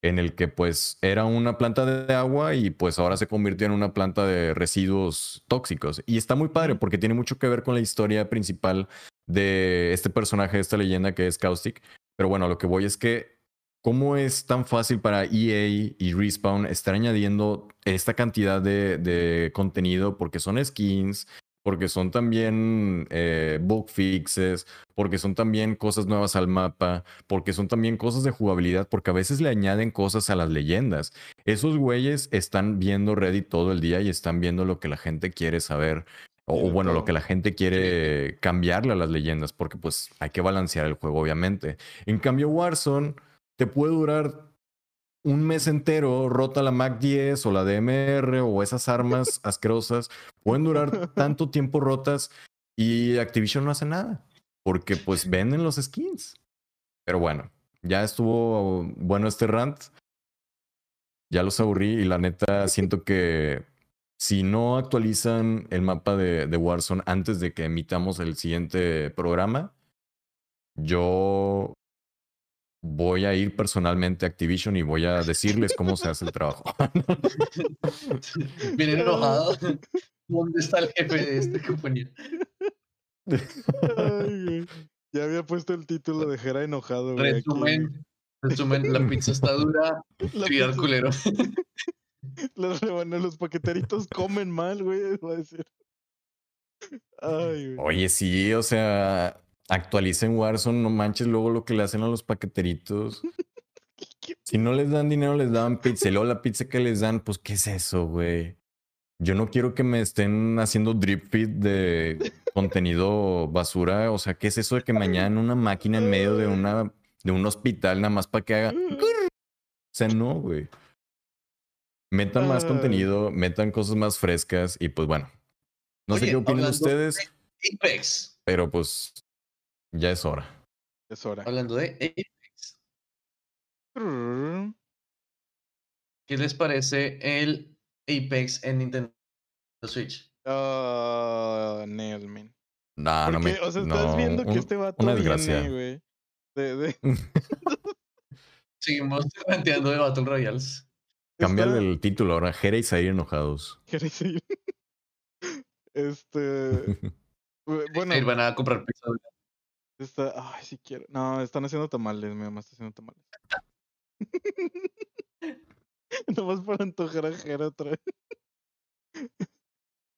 en el que pues era una planta de agua y pues ahora se convirtió en una planta de residuos tóxicos. Y está muy padre porque tiene mucho que ver con la historia principal de este personaje, de esta leyenda que es Caustic. Pero bueno, lo que voy es que ¿Cómo es tan fácil para EA y Respawn estar añadiendo esta cantidad de, contenido? Porque son skins, porque son también eh, bug fixes, porque son también cosas nuevas al mapa, porque son también cosas de jugabilidad, porque a veces le añaden cosas a las leyendas. Esos güeyes están viendo Reddit todo el día y están viendo lo que la gente quiere saber. O, bueno, lo que la gente quiere cambiarle a las leyendas, porque pues hay que balancear el juego, obviamente. En cambio, Warzone te puede durar un mes entero rota la Mac 10 o la DMR o esas armas asquerosas. Pueden durar tanto tiempo rotas y Activision no hace nada porque pues venden los skins. Pero bueno, ya estuvo bueno este rant. Ya los aburrí y la neta siento que si no actualizan el mapa de, de Warzone antes de que emitamos el siguiente programa, yo voy a ir personalmente a Activision y voy a decirles cómo se hace el trabajo.
Viene enojado. ¿Dónde está el jefe de esta compañía?
ya había puesto el título de Jera enojado.
resumen, resumen, la pizza está dura. La culero.
Los, los paqueteritos comen mal, güey, va a decir.
Oye, sí, o sea, Actualicen Warzone, no manches luego lo que le hacen a los paqueteritos. si no les dan dinero, les dan pizza. Y luego la pizza que les dan, pues, ¿qué es eso, güey? Yo no quiero que me estén haciendo drip feed de contenido basura. O sea, ¿qué es eso de que mañana una máquina en medio de, una, de un hospital nada más para que haga... O sea, no, güey. Metan más contenido, metan cosas más frescas y pues bueno. No sé qué opinan ustedes. Pero pues ya es hora.
Es hora.
Hablando de Apex. ¿Qué les parece el Apex en Nintendo Switch?
Uh, nail, man.
No, me.
o sea, estás
no,
viendo que
un-
este vato
una
viene,
desgracia.
güey. De, de, seguimos
Seguimos planteando de Battle Royales.
Cámbiale
está-
el título ahora. Jera y Zaire enojados.
¿Queréis seguir? Este. bu- Bueno,
Ir, van a comprar pizza.
Está. Ay, si quiero. No, están haciendo tamales. Mi mamá está haciendo tamales. Nomás para antojar a Jera otra vez.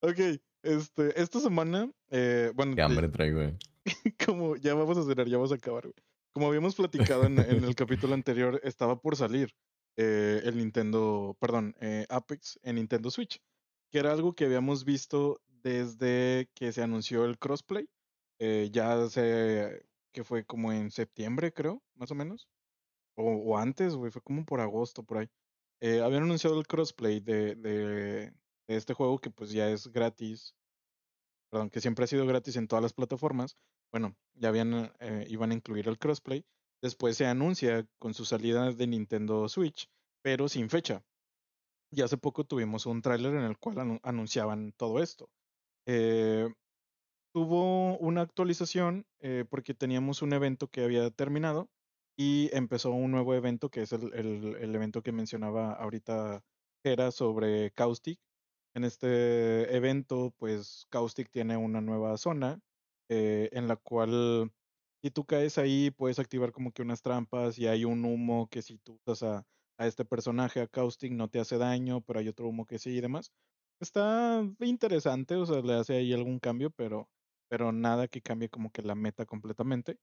ok, este. Esta semana. Eh, bueno,
Qué hambre traigo, eh.
como ya vamos a cenar, ya vamos a acabar, güey. Como habíamos platicado en, en el capítulo anterior, estaba por salir eh, el Nintendo, perdón, eh, Apex en Nintendo Switch, que era algo que habíamos visto desde que se anunció el crossplay. Eh, ya sé que fue como en septiembre, creo, más o menos. O, antes, fue como por agosto, por ahí. Eh, habían anunciado el crossplay de, de, de este juego que pues ya es gratis perdón, que siempre ha sido gratis en todas las plataformas, bueno, ya habían, eh, iban a incluir el crossplay. Después se anuncia con su salida de Nintendo Switch, pero sin fecha. Y hace poco tuvimos un tráiler en el cual anu- anunciaban todo esto. Eh, tuvo una actualización eh, porque teníamos un evento que había terminado y empezó un nuevo evento que es el, el- evento que mencionaba ahorita era sobre Caustic. En este evento, pues Caustic tiene una nueva zona eh, en la cual si tú caes ahí puedes activar como que unas trampas y hay un humo que si tú usas a, a este personaje, a Caustic, no te hace daño, pero hay otro humo que sí y demás. Está interesante, o sea, le hace ahí algún cambio, pero, pero nada que cambie como que la meta completamente.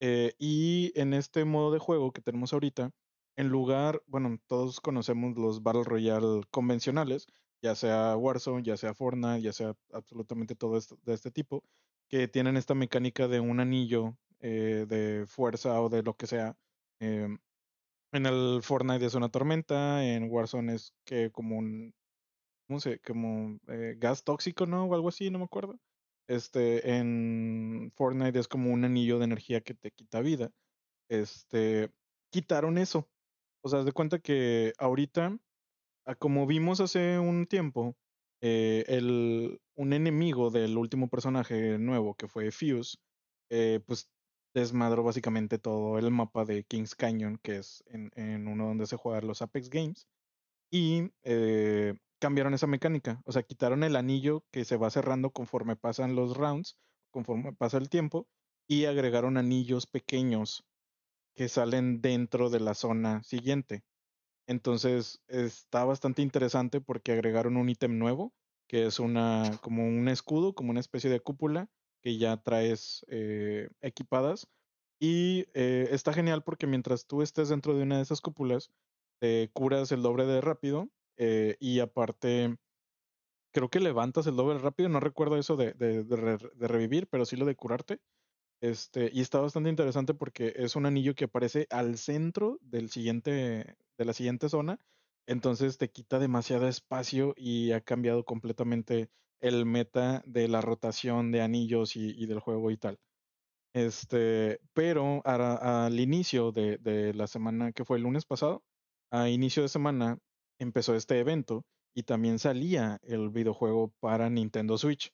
Eh, y en este modo de juego que tenemos ahorita, en lugar, bueno, todos conocemos los Battle Royale convencionales, ya sea Warzone, ya sea Fortnite, ya sea absolutamente todo esto de este tipo, que tienen esta mecánica de un anillo eh, de fuerza o de lo que sea. em, en el Fortnite es una tormenta, en Warzone es que como un, ¿cómo se? Como eh, gas tóxico, ¿no? O algo así, no me acuerdo. Este, en Fortnite es como un anillo de energía que te quita vida. Este, quitaron eso. O sea, de cuenta que ahorita, a como vimos hace un tiempo, eh, el, un enemigo del último personaje nuevo, que fue Fuse, eh, pues desmadró básicamente todo el mapa de Kings Canyon, que es en, en uno donde se juegan los Apex Games y eh, cambiaron esa mecánica. O sea, quitaron el anillo que se va cerrando conforme pasan los rounds, conforme pasa el tiempo, y agregaron anillos pequeños que salen dentro de la zona siguiente. Entonces está bastante interesante porque agregaron un ítem nuevo, que es una, como un escudo, como una especie de cúpula que ya traes eh, equipadas. Y eh, está genial porque mientras tú estés dentro de una de esas cúpulas, te curas el doble de rápido eh, y aparte creo que levantas el doble rápido, no recuerdo eso de, de- de re- de revivir, pero sí lo de curarte. Este, y está bastante interesante porque es un anillo que aparece al centro del siguiente, de la siguiente zona, entonces te quita demasiado espacio y ha cambiado completamente el meta de la rotación de anillos y, del juego y tal. Este, pero al inicio de, de la semana que fue el lunes pasado, a inicio de semana empezó este evento y también salía el videojuego para Nintendo Switch.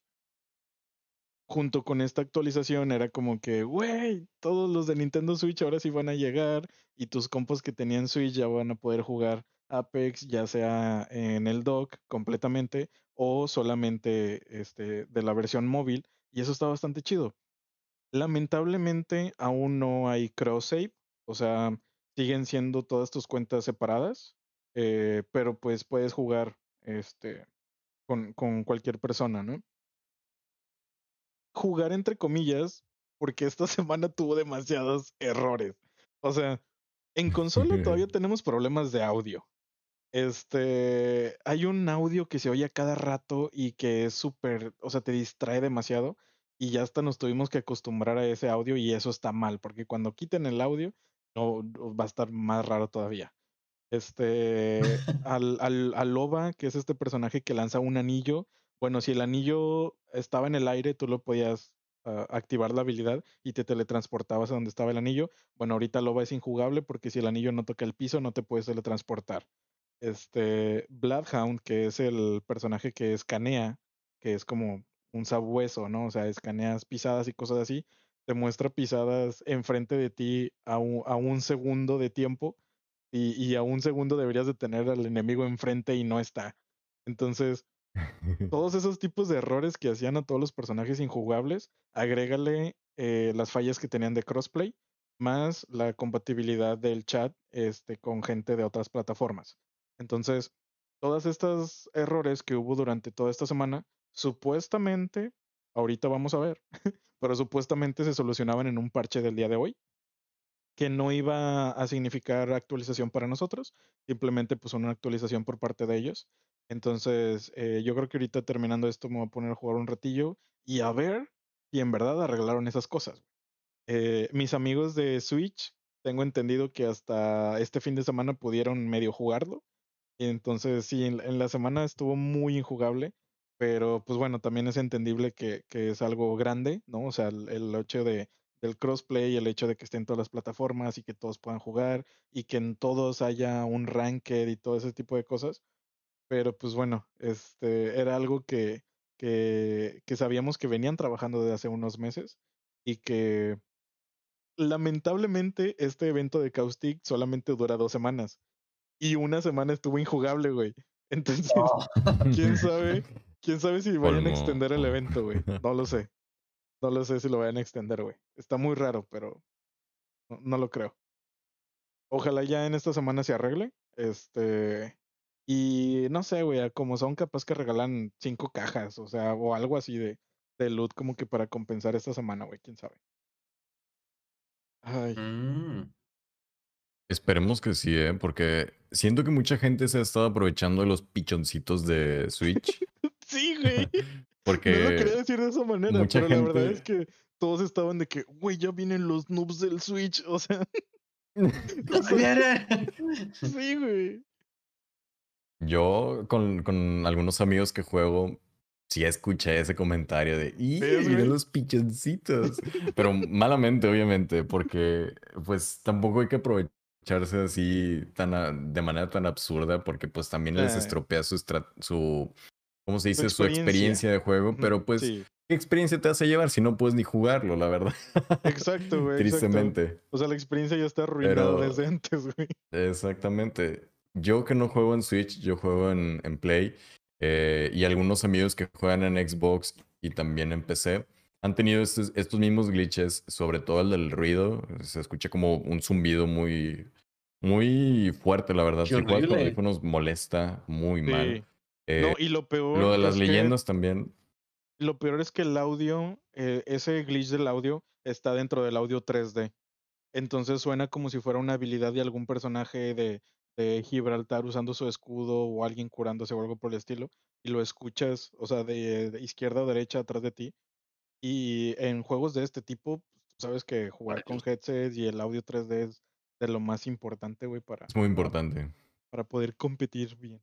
Junto con esta actualización era como que, güey, todos los de Nintendo Switch ahora sí van a llegar y tus compas que tenían Switch ya van a poder jugar Apex, ya sea en el dock completamente o solamente este, de la versión móvil. Y eso está bastante chido. Lamentablemente aún no hay cross save, o sea, siguen siendo todas tus cuentas separadas, eh, pero pues puedes jugar este, con, con cualquier persona, ¿no? Jugar entre comillas, porque esta semana tuvo demasiados errores. O sea, en consola todavía tenemos problemas de audio. Este, hay un audio que se oye a cada rato y que es súper, o sea, te distrae demasiado y ya hasta nos tuvimos que acostumbrar a ese audio y eso está mal, porque cuando quiten el audio, no, no, va a estar más raro todavía. Este, al, al, al Loba, que es este personaje que lanza un anillo, bueno, si el anillo estaba en el aire, tú lo podías ah, activar la habilidad y te teletransportabas a donde estaba el anillo. Bueno, ahorita Loba es injugable porque si el anillo no toca el piso, no te puedes teletransportar. Este, Bloodhound, que es el personaje que escanea, que es como un sabueso, ¿no? O sea, escaneas pisadas y cosas así, te muestra pisadas enfrente de ti a un, a un segundo de tiempo y, y, a un segundo deberías de tener al enemigo enfrente y no está. Entonces, todos esos tipos de errores que hacían a todos los personajes injugables, agrégale eh, las fallas que tenían de crossplay, más la compatibilidad del chat este, con gente de otras plataformas. Entonces, todos estos errores que hubo durante toda esta semana, supuestamente, ahorita vamos a ver, pero supuestamente se solucionaban en un parche del día de hoy, que no iba a significar actualización para nosotros, simplemente pues una actualización por parte de ellos. Entonces, eh, yo creo que ahorita terminando esto me voy a poner a jugar un ratillo y a ver si en verdad arreglaron esas cosas. Eh, mis amigos de Switch, tengo entendido que hasta este fin de semana pudieron medio jugarlo. Entonces, sí, en, la semana estuvo muy injugable, pero pues bueno, también es entendible que, que es algo grande, ¿no? O sea, el, el hecho de, del crossplay, el hecho de que estén todas las plataformas y que todos puedan jugar y que en todos haya un ranked y todo ese tipo de cosas. Pero pues bueno, este era algo que, que, que sabíamos que venían trabajando desde hace unos meses y que lamentablemente este evento de Caustic solamente dura dos semanas y una semana estuvo injugable, güey. Entonces, quién sabe, quién sabe si vayan a extender el evento, güey. No lo sé. No lo sé si lo vayan a extender, güey. Está muy raro, pero no, lo creo. Ojalá ya en esta semana se arregle. Este. Y no sé, güey, como son capaz que regalan cinco cajas, o sea, o algo así de, de loot como que para compensar esta semana, güey, quién sabe. Ay.
Mm.
Esperemos que sí, ¿eh? porque siento que mucha gente se ha estado aprovechando de los pichoncitos de Switch.
sí, güey.
Porque
no lo quería decir de esa manera, pero la verdad es que todos estaban de que, güey, ya vienen los noobs del Switch, o sea. sí, güey.
Yo con, con algunos amigos que juego, sí escuché ese comentario de, ¡y miren los pichoncitos! Pero malamente, obviamente, porque pues tampoco hay que aprovecharse así tan de manera tan absurda, porque pues también les estropea su, su ¿cómo se dice? Su experiencia, de juego, pero pues, ¿qué experiencia te hace llevar si no puedes ni jugarlo, la verdad?
Exacto, güey.
Tristemente.
O sea, la experiencia ya está arruinada desde antes, güey.
Exactamente. Yo que no juego en Switch, yo juego en, en Play, eh, y algunos amigos que juegan en Xbox y también en PC han tenido estos, estos mismos glitches, sobre todo el del ruido. Se escucha como un zumbido muy, muy fuerte, la verdad. Si juegas con audífonos molesta muy mal.
No, eh, y lo peor.
Lo de las leyendas también.
Lo peor es que el audio, eh, ese glitch del audio, está dentro del audio 3D. Entonces suena como si fuera una habilidad de algún personaje de, de Gibraltar usando su escudo o alguien curándose o algo por el estilo. Y lo escuchas, o sea, de, izquierda o derecha atrás de ti. Y en juegos de este tipo, pues, sabes que jugar con headsets y el audio 3D es de lo más importante, güey, para...
Es muy importante.
para poder competir bien.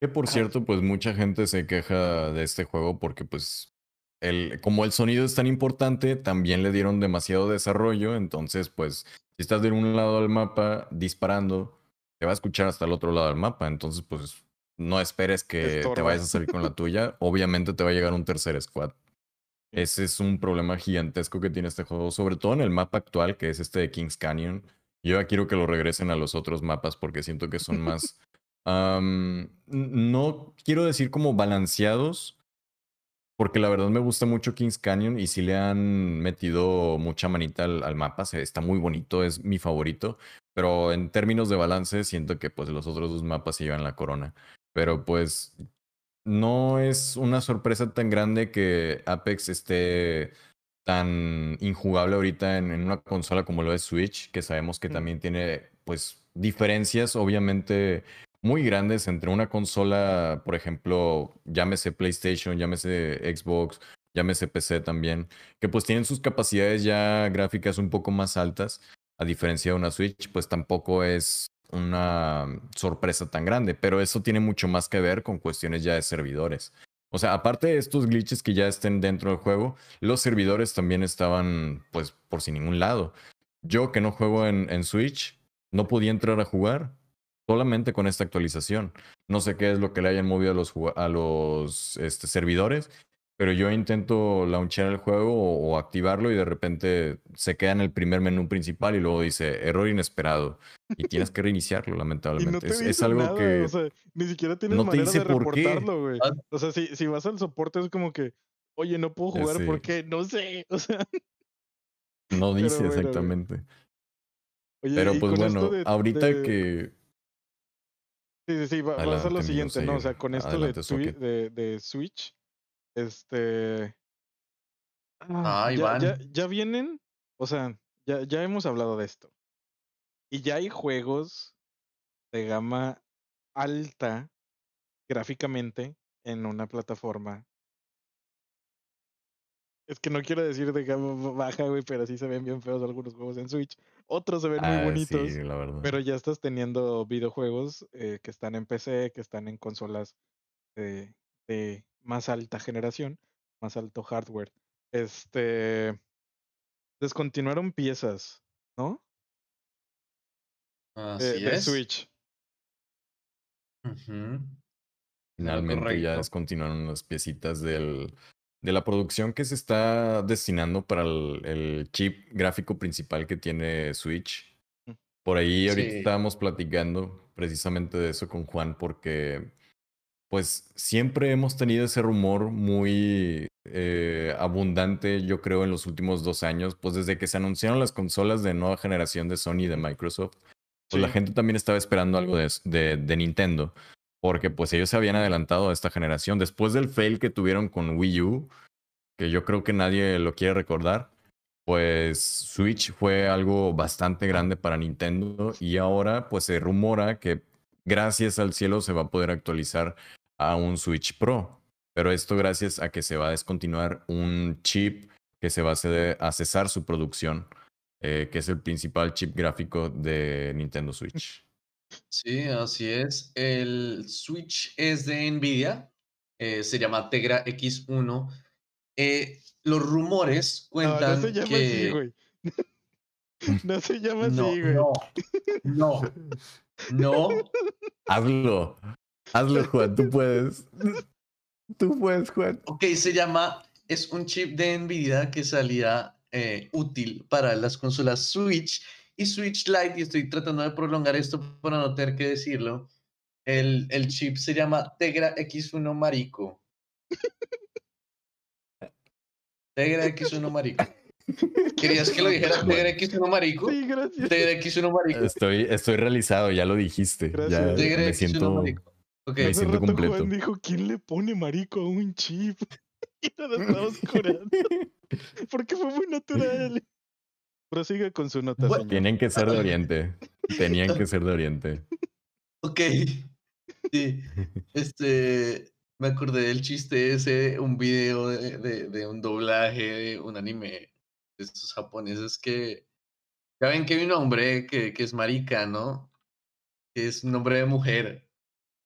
Que por cierto, pues mucha gente se queja de este juego porque pues el, como el sonido es tan importante, también le dieron demasiado desarrollo, entonces pues si estás de un lado del mapa disparando, te va a escuchar hasta el otro lado del mapa, entonces pues no esperes que te vayas a salir con la tuya, obviamente te va a llegar un tercer squad. Ese es un problema gigantesco que tiene este juego, sobre todo en el mapa actual, que es este de Kings Canyon. Yo ya quiero que lo regresen a los otros mapas porque siento que son más no quiero decir como balanceados, porque la verdad me gusta mucho Kings Canyon y si le han metido mucha manita al, mapa, está muy bonito, es mi favorito, pero en términos de balance siento que pues los otros dos mapas se llevan la corona. Pero pues no es una sorpresa tan grande que Apex esté tan injugable ahorita en, en una consola como lo es Switch, que sabemos que también tiene pues diferencias obviamente muy grandes entre una consola, por ejemplo, llámese PlayStation, llámese Xbox, llámese PC también, que pues tienen sus capacidades ya gráficas un poco más altas, a diferencia de una Switch, pues tampoco es una sorpresa tan grande, pero eso tiene mucho más que ver con cuestiones ya de servidores. O sea, aparte de estos glitches que ya estén dentro del juego, los servidores también estaban pues por sin ningún lado. Yo que no juego en, en Switch, no podía entrar a jugar solamente con esta actualización. No sé qué es lo que le hayan movido a los, a los este, servidores, pero yo intento launchar el juego o, o activarlo y de repente se queda en el primer menú principal y luego dice error inesperado y tienes que reiniciarlo,
no
lamentablemente.
te
es, algo
nada,
que
o sea, ni siquiera tienes
no
manera de reportarlo, güey.
Ah.
O sea, si, si vas al soporte es como que, oye, no puedo
Eh,
jugar
sí.
porque no sé, o sea,
no
Pero
dice
bueno,
exactamente.
oye,
Pero pues bueno,
de-
ahorita
de-
que...
Sí, sí, sí, va, va a ser lo siguiente, ¿no? O sea, con esto
adelante,
de, de, de Switch, este... ah,
Ah,
ya,
Iván.
ya, ya vienen, o sea, ya, ya hemos hablado de esto. Y ya hay juegos de gama alta gráficamente en una plataforma. Es que no quiero decir de gama ba- baja, güey, pero sí se ven bien feos algunos juegos en Switch. Otros se ven muy
Ah,
bonitos.
sí, la verdad.
Pero ya estás teniendo videojuegos eh, que están en PC, que están en consolas de, de más alta generación, más alto hardware. Este. Descontinuaron piezas, ¿no? Eh,
Así
de
es.
Switch.
Ujú.
Finalmente ya descontinuaron las piecitas del, de la producción que se está destinando para el, el chip gráfico principal que tiene Switch.
Mm.
Por ahí ahorita
Sí.
estábamos platicando precisamente de eso con Juan porque pues siempre hemos tenido ese rumor muy eh, abundante, yo creo, en los últimos dos años, pues desde que se anunciaron las consolas de nueva generación de Sony y de Microsoft, pues la gente también estaba esperando algo de, de, de Nintendo, porque pues ellos se habían adelantado a esta generación. Después del fail que tuvieron con Wii U, que yo creo que nadie lo quiere recordar, pues Switch fue algo bastante grande para Nintendo y ahora pues se rumora que gracias al cielo se va a poder actualizar a un Switch Pro. Pero esto gracias a que se va a descontinuar un chip que se va a cesar su producción, eh, que es el principal chip gráfico de Nintendo Switch.
Sí, así es. El Switch es de Nvidia, eh, se llama Tegra X1. Eh, los rumores
No, no
cuentan
se llama así,
que
güey. no se llama
no,
así, güey.
no, no, no.
Hazlo, hazlo Juan, tú puedes. Tú puedes, Juan.
Ok, se llama, es un chip de Nvidia que salía eh, útil para las consolas Switch y Switch Lite, y estoy tratando de prolongar esto para no tener que decirlo. El, el chip se llama Tegra X1 Marico. Tegra X1 Marico. ¿Querías que lo dijera. Tegra X1 Marico?
Sí, gracias.
Tegra X1 Marico.
Estoy, estoy realizado, ya lo dijiste. Ya
Gracias.
Tegra
me
X1
siento.
Marico.
Me siento completo.
Juan dijo, ¿quién le pone marico a un chip? y nos estamos curando. Porque fue muy natural. Prosiga con su nota,
Bueno.
Tienen que ser de Oriente. Tenían que ser de Oriente.
Ok. Sí. Este. Me acordé del chiste ese, un video de, de- de un doblaje de un anime de estos japoneses que. Ya ven que hay un hombre que, que es marica, ¿no? Que es un nombre de mujer.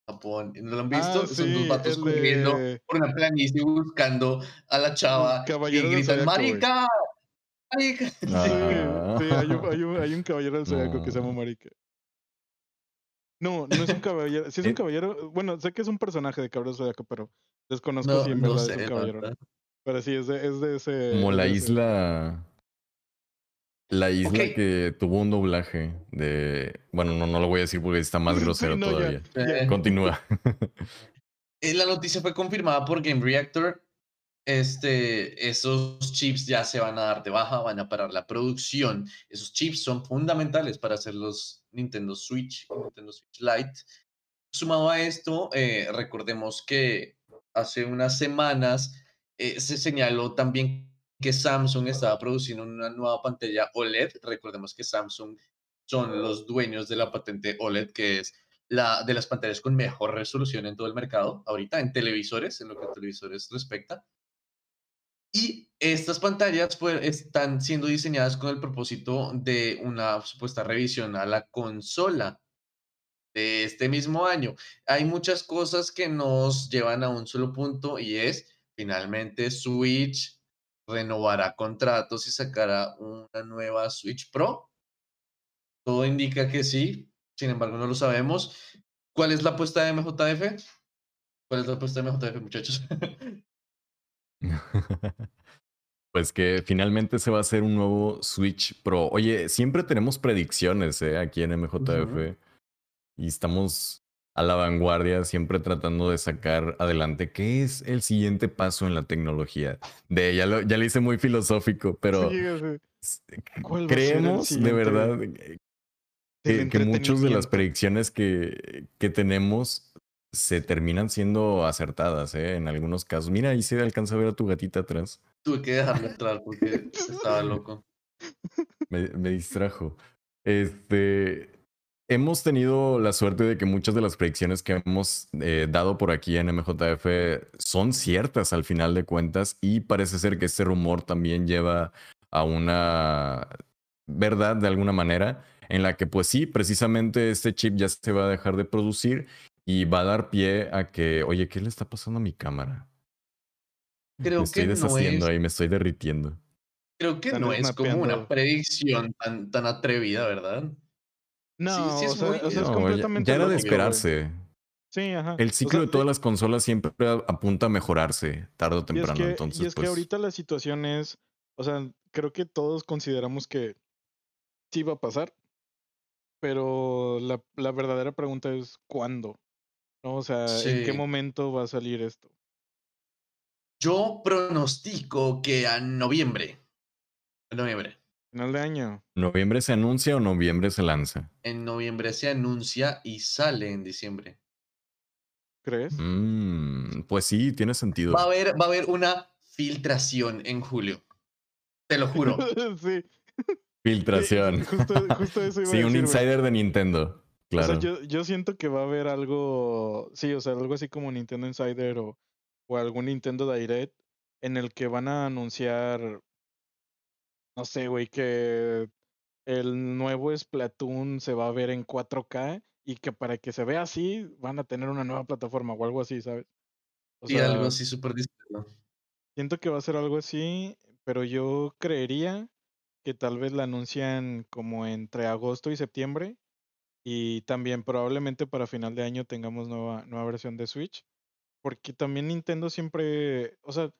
Japón. ¿No lo han visto?
Ah,
Son dos vatos corriendo
de-
por una planicie buscando a la chava y gritan. ¡Marica! ¡Marica!
Sí,
Ah.
sí, hay un, hay un- hay un caballero del zodiaco que se llama. Marica. No, no es un caballero. Sí es un
Eh.
caballero. Bueno, sé que es un personaje de caballero del zodiaco, pero desconozco
No,
si en
no
verdad
sé,
es un caballero.
verdad.
Pero sí, es de, es de ese.
Como la
ese-
isla. La isla que tuvo un doblaje de. Bueno, no, no lo voy a decir porque está más
Sí,
grosero
no, ya.
todavía. Continúa.
Eh, La noticia fue confirmada por Game Reactor. Este, esos chips ya se van a dar de baja, van a parar la producción. Esos chips son fundamentales para hacer los Nintendo Switch Nintendo Switch Lite. Sumado a esto, eh, recordemos que hace unas semanas eh, se señaló también que Samsung estaba produciendo una nueva pantalla OLED. Recordemos que Samsung son los dueños de la patente OLED, que es la de las pantallas con mejor resolución en todo el mercado, ahorita en televisores, en lo que a televisores respecta. Y estas pantallas pues, están siendo diseñadas con el propósito de una supuesta revisión a la consola de este mismo año. Hay muchas cosas que nos llevan a un solo punto y es, finalmente, Switch renovará contratos y sacará una nueva Switch Pro. Todo indica que sí, sin embargo no lo sabemos. ¿Cuál es la apuesta de MJF? ¿Cuál es la apuesta de MJF, muchachos?
Pues que finalmente se va a hacer un nuevo Switch Pro. Oye, siempre tenemos predicciones ¿eh? aquí en MJF y estamos a la vanguardia, siempre tratando de sacar adelante qué es el siguiente paso en la tecnología. De ya, lo, ya le hice muy filosófico, pero creemos de verdad que, que muchas de las predicciones que, que tenemos se terminan siendo acertadas, ¿eh? En algunos casos. Mira, ahí se alcanza a ver a tu gatita atrás.
Tuve que dejarlo entrar porque estaba loco.
Me, me, distrajo. Este. Hemos tenido la suerte de que muchas de las predicciones que hemos eh, dado por aquí en MJF son ciertas al final de cuentas y parece ser que este rumor también lleva a una verdad de alguna manera en la que pues sí, precisamente este chip ya se va a dejar de producir y va a dar pie a que, oye, ¿qué le está pasando a mi cámara?
Creo
me estoy
que
deshaciendo
no es,
ahí, me estoy derritiendo.
creo que
Están
no es como una predicción tan, tan atrevida, ¿verdad?
No,
sí es
sea,
muy-
o sea, es
No, ya,
completamente
ya era de esperarse.
Sí, ajá.
El
O
ciclo
sea,
de todas las consolas siempre apunta a mejorarse, tarde o
Y es
temprano.
que,
Entonces,
y es que
pues,
ahorita la situación es, o sea, creo que todos consideramos que sí va a pasar, pero la, la verdadera pregunta es ¿cuándo? ¿No? O sea, ¿en qué momento va a salir esto?
Yo pronostico que a noviembre. En noviembre.
Final de año.
¿noviembre se anuncia o noviembre se lanza?
En noviembre se anuncia y sale en diciembre.
¿Crees?
Mm, pues sí, tiene sentido.
Va a haber, va a haber una filtración en julio. Te lo juro.
sí.
Filtración.
Sí, justo, justo eso iba
sí,
a
un
decir,
insider de Nintendo. Claro.
O sea, yo, yo siento que va a haber algo, sí, o sea, algo así como Nintendo Insider o, o algún Nintendo Direct en el que van a anunciar, no sé, güey, que el nuevo Splatoon se va a ver en 4K y que para que se vea así van a tener una nueva plataforma o algo así, ¿sabes? O
Y
sea,
algo así súper discreto.
siento que va a ser algo así, pero yo creería que tal vez la anuncian como entre agosto y septiembre. Y también probablemente para final de año tengamos nueva, nueva versión de Switch. Porque también Nintendo siempre, o sea,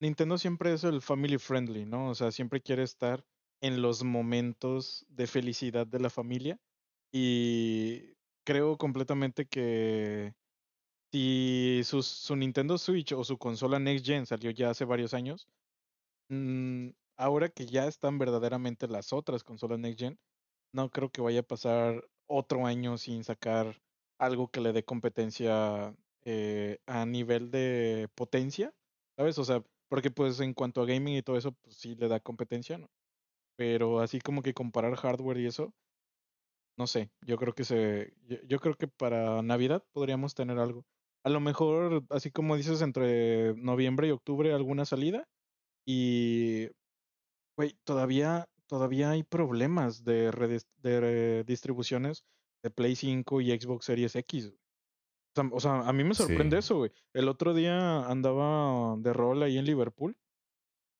Nintendo siempre es el family friendly, ¿no? O sea, siempre quiere estar en los momentos de felicidad de la familia. Y creo completamente que si su, su Nintendo Switch o su consola Next Gen salió ya hace varios años, mm, ahora que ya están verdaderamente las otras consolas Next Gen, no creo que vaya a pasar otro año sin sacar algo que le dé competencia eh, a nivel de potencia, ¿sabes? O sea, porque pues en cuanto a gaming y todo eso, pues sí le da competencia, ¿no? Pero así como que comparar hardware y eso, no sé, yo creo que se, yo, yo creo que para Navidad podríamos tener algo. A lo mejor, así como dices, entre noviembre y octubre alguna salida y, güey, todavía, todavía hay problemas de, redis- de re- distribuciones de Play 5 y Xbox Series X. O sea, a mí me sorprende
Sí.
eso, güey. El otro día andaba de rol ahí en Liverpool,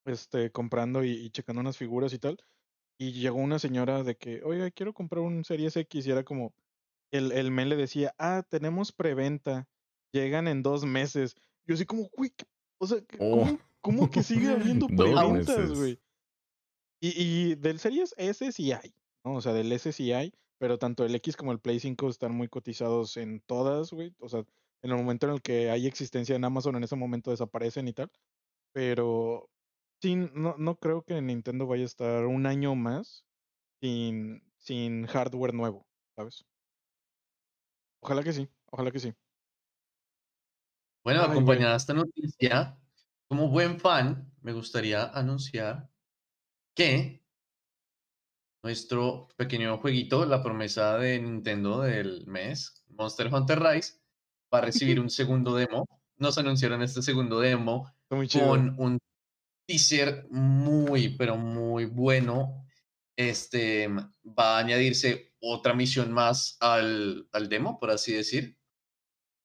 este, comprando y, y checando unas figuras y tal. Y llegó una señora de que, oiga, quiero comprar un Series X. Y era como, el, el mail le decía, ah, tenemos preventa, llegan en dos meses. Yo así como, güey, ¿qué- o sea, ¿qué-
Oh.
¿cómo, cómo que sigue habiendo preventas, güey? Y, y del Series S sí hay, ¿no? O sea, del S sí hay, pero tanto el X como el Play 5 están muy cotizados en todas, güey. O sea, en el momento en el que hay existencia en Amazon, en ese momento desaparecen y tal. Pero sí, no, no creo que Nintendo vaya a estar un año más sin, sin hardware nuevo, ¿sabes? Ojalá que sí, ojalá que sí.
Bueno, acompañada esta noticia, como buen fan, me gustaría anunciar que nuestro pequeño jueguito, la promesa de Nintendo del mes, Monster Hunter Rise, va a recibir un segundo demo. Nos anunciaron este segundo demo
muy
con un teaser muy, pero muy bueno. Este va a añadirse otra misión más al, al demo, por así decir,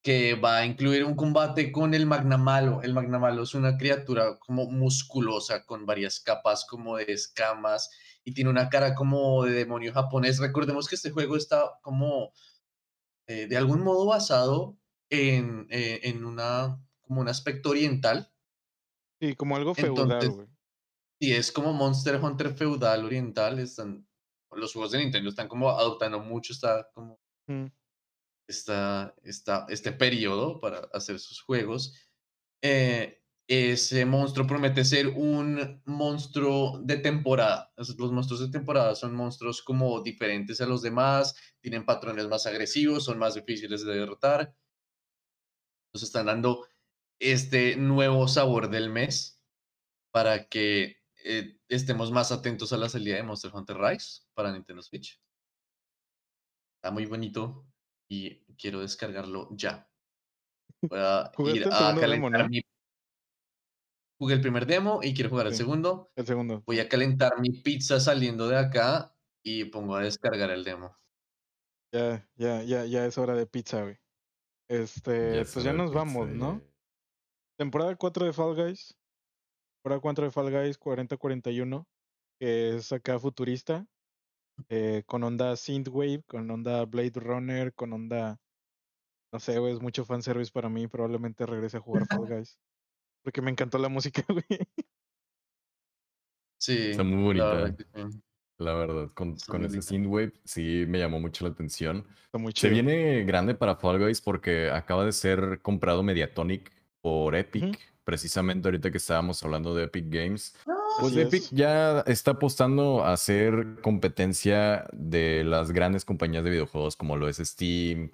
que va a incluir un combate con el Magnamalo. El Magnamalo es una criatura como musculosa con varias capas como de escamas y tiene una cara como de demonio japonés. Recordemos que este juego está como eh, de algún modo basado en, eh, en una, como un aspecto oriental
Sí, como algo feudal, güey.
sí, es como Monster Hunter feudal oriental, están los juegos de Nintendo están como adoptando mucho esta como
Mm,
esta, esta, este periodo para hacer sus juegos. Eh, ese monstruo promete ser un monstruo de temporada. Los monstruos de temporada son monstruos como diferentes a los demás, tienen patrones más agresivos, son más difíciles de derrotar. Nos están dando este nuevo sabor del mes para que eh, estemos más atentos a la salida de Monster Hunter Rise para Nintendo Switch. Está muy bonito y quiero descargarlo ya. Voy a ir
el
a
segundo demo,
calentar
¿no?
mi... Jugué el primer demo y quiero jugar el segundo.
El segundo.
Voy a calentar mi pizza saliendo de acá y pongo a descargar el demo.
Ya, ya, ya, ya es hora de pizza, güey. Este,
es
pues ya nos vamos, ¿no?
ya.
Temporada 4 de Fall Guys. Temporada 4 de Fall Guys 4041, que es acá futurista, eh, con onda Synthwave, con onda Blade Runner, con onda, no sé, güey, es mucho fanservice para mí, probablemente regrese a jugar Fall Guys. Porque me encantó la música, güey.
Sí,
Está muy
la
bonita.
verdad que sí.
La verdad, con,
Está
con ese. Synthwave sí me llamó mucho la atención.
Está muy
Se viene grande para Fall Guys porque acaba de ser comprado Mediatonic por Epic. Precisamente ahorita que estábamos hablando de Epic Games. Pues
Así
Epic
es.
ya está apostando a hacer competencia de las grandes compañías de videojuegos como lo es Steam,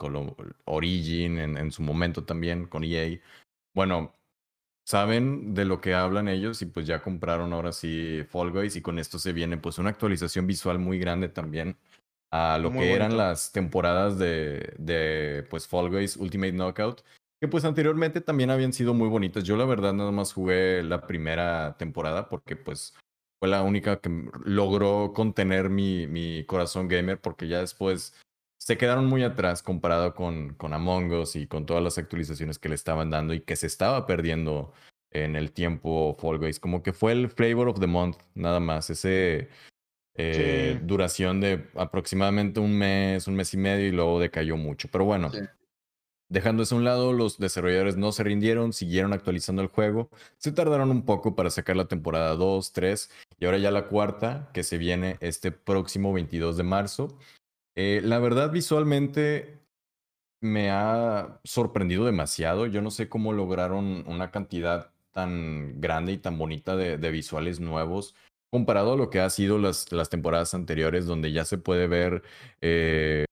Origin en, en su momento también con EA. Bueno, saben de lo que hablan ellos y pues ya compraron ahora sí Fall Guys y con esto se viene pues una actualización visual muy grande también a lo
Muy
que eran las temporadas de, de pues Fall Guys Ultimate Knockout que pues anteriormente también habían sido muy bonitas. Yo la verdad nada más jugué la primera temporada porque pues fue la única que logró contener mi, mi corazón gamer porque ya después se quedaron muy atrás comparado con, con Among Us y con todas las actualizaciones que le estaban dando y que se estaba perdiendo en el tiempo Fall Guys. Como que fue el flavor of the month, nada más. Ese eh,
Sí.
duración de aproximadamente un mes, un mes y medio y luego decayó mucho. Pero bueno,
Sí.
Dejando eso a un lado, los desarrolladores no se rindieron, siguieron actualizando el juego. Se tardaron un poco para sacar la temporada 2, 3 y ahora ya la cuarta que se viene este próximo 22 de marzo. Eh, la verdad, visualmente me ha sorprendido demasiado. Yo no sé cómo lograron una cantidad tan grande y tan bonita de, visuales nuevos comparado a lo que ha sido las, las temporadas anteriores, donde ya se puede ver eh,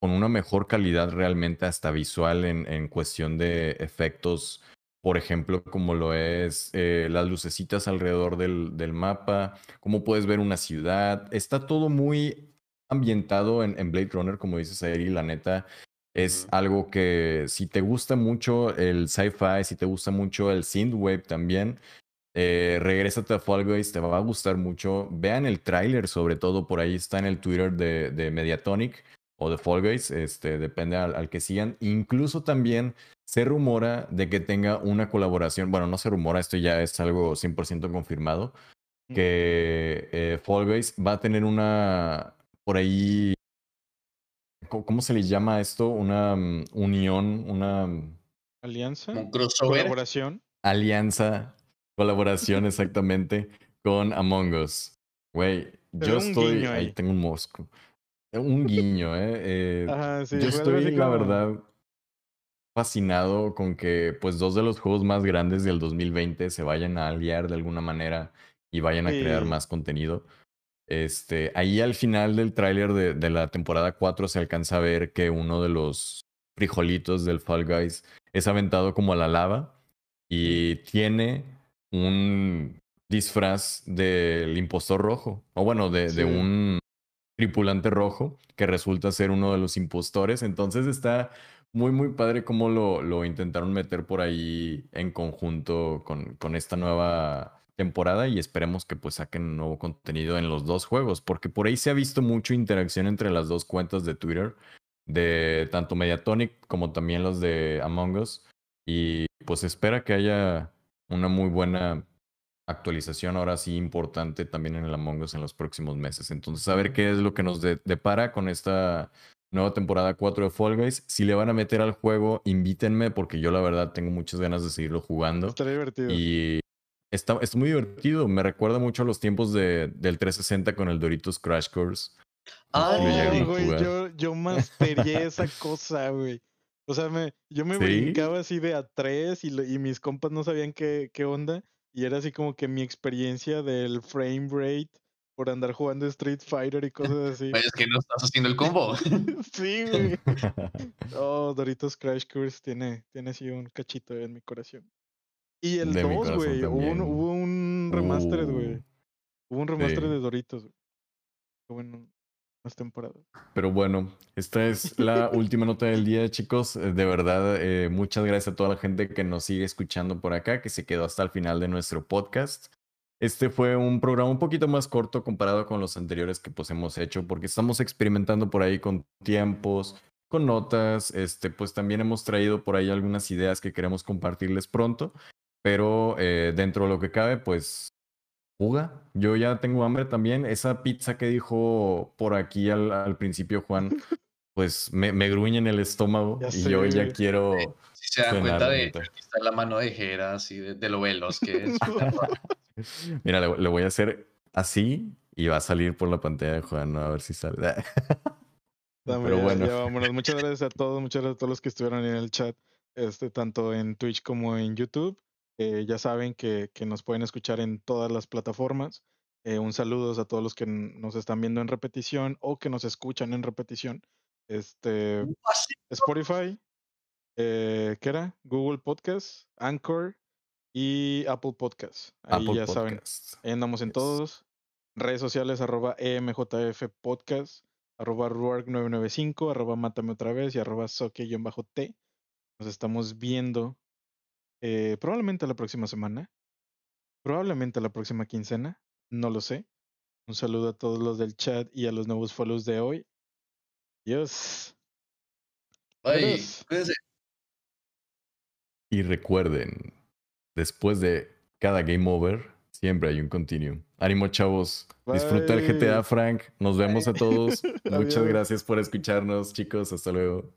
con una mejor calidad realmente hasta visual en, en cuestión de efectos, por ejemplo, como lo es eh, las lucecitas alrededor del, del mapa, cómo puedes ver una ciudad. Está todo muy ambientado en, en Blade Runner, como dices, Eri, la neta. Es algo que si te gusta mucho el sci-fi, si te gusta mucho el synthwave también, eh, regrésate a Fall Guys, te va a gustar mucho. Vean el tráiler, sobre todo, por ahí está en el Twitter de, de Mediatonic o de Fall Guys, este, depende al, al que sigan. Incluso también se rumora de que tenga una colaboración, bueno, no se rumora, esto ya es algo 100% confirmado, que eh, Fall Guys va a tener una, por ahí, ¿cómo cómo se le llama esto? Una mm, unión, una... mm,
Alianza,
Como un crossover.
colaboración.
alianza, colaboración exactamente con Among Us. Güey, yo estoy. Ahí
ahí.
tengo un mosco. Un guiño, ¿eh? Eh,
Ajá, sí,
yo estoy, la verdad, fascinado con que, pues, dos de los juegos más grandes del 2020 se vayan a aliar de alguna manera y vayan a crear más contenido. Este, ahí al final del tráiler de, de la temporada 4 se alcanza a ver que uno de los frijolitos del Fall Guys es aventado como a la lava y tiene un disfraz del impostor rojo, o bueno, de, de un tripulante rojo que resulta ser uno de los impostores. Entonces está muy, muy padre cómo lo, lo intentaron meter por ahí en conjunto con, con esta nueva temporada y esperemos que pues saquen nuevo contenido en los dos juegos, porque por ahí se ha visto mucha interacción entre las dos cuentas de Twitter, de tanto Mediatonic como también los de Among Us, y pues espera que haya una muy buena actualización ahora sí importante también en el Among Us en los próximos meses. Entonces, a ver qué es lo que nos de- depara con esta nueva temporada 4 de Fall Guys. Si le van a meter al juego, invítenme porque yo la verdad tengo muchas ganas de seguirlo jugando.
Estaría divertido.
Y está, está muy divertido. Me recuerda mucho a los tiempos de, del 360 con el Doritos Crash Course.
Ah,
Ay, güey, yo, yo masteré esa cosa, güey. O sea, me, yo me
¿Sí?
brincaba así de a tres y, y mis compas no sabían qué, qué onda. Y era así como que mi experiencia del frame rate por andar jugando Street Fighter y cosas así.
Es que no estás haciendo el combo.
sí, güey. Oh, Doritos Crash Course tiene, tiene así un cachito en mi corazón. Y el
De mi
2,
corazón
güey. Hubo un, hubo un remaster, güey.
Uh,
Hubo un remaster
sí.
de Doritos, bueno, más temporadas.
Pero bueno, esta es la última nota del día, chicos. Eh, De verdad, eh, muchas gracias a toda la gente que nos sigue escuchando por acá, que se quedó hasta el final de nuestro podcast. Este fue un programa un poquito más corto comparado con los anteriores que pues hemos hecho, porque estamos experimentando por ahí con tiempos, con notas. Este, pues también hemos traído por ahí algunas ideas que queremos compartirles pronto. Pero eh, dentro de lo que cabe, pues Juga. Yo ya tengo hambre también. Esa pizza que dijo por aquí al, al principio Juan, pues me, me gruñe en el estómago
Ya
y
sé,
yo ya quiero
Si se dan cuenta de está la mano de Jera, así de, de lo veloz que es.
Mira, le, le voy a hacer así y va a salir por la pantalla de Juan, ¿no? a ver si sale.
Dame,
Pero
ya,
bueno.
ya vámonos. Muchas gracias a todos, muchas gracias a todos los que estuvieron en el chat, este, tanto en Twitch como en YouTube. Eh, ya saben que, que nos pueden escuchar en todas las plataformas. Eh, un saludo a todos los que nos están viendo en repetición o que nos escuchan en repetición. Este, Spotify, eh, ¿qué era? Google Podcast, Anchor y Apple Podcast. Ahí
Apple
ya saben. Ahí andamos en
Yes.
todos. Redes sociales, arroba EMJF Podcast, arroba Ruark995, arroba Mátame otra vez y arroba Soque-T. Nos estamos viendo eh, probablemente la próxima semana, probablemente la próxima quincena, no lo sé. Un saludo a todos los del chat y a los nuevos follows de hoy. Dios.
Cuídense.
Y recuerden, después de cada game over, siempre hay un continuum. Ánimo, chavos. Disfruta el GTA,
Bye.
Frank. Nos vemos a todos. Muchas gracias por escucharnos, chicos. Hasta luego.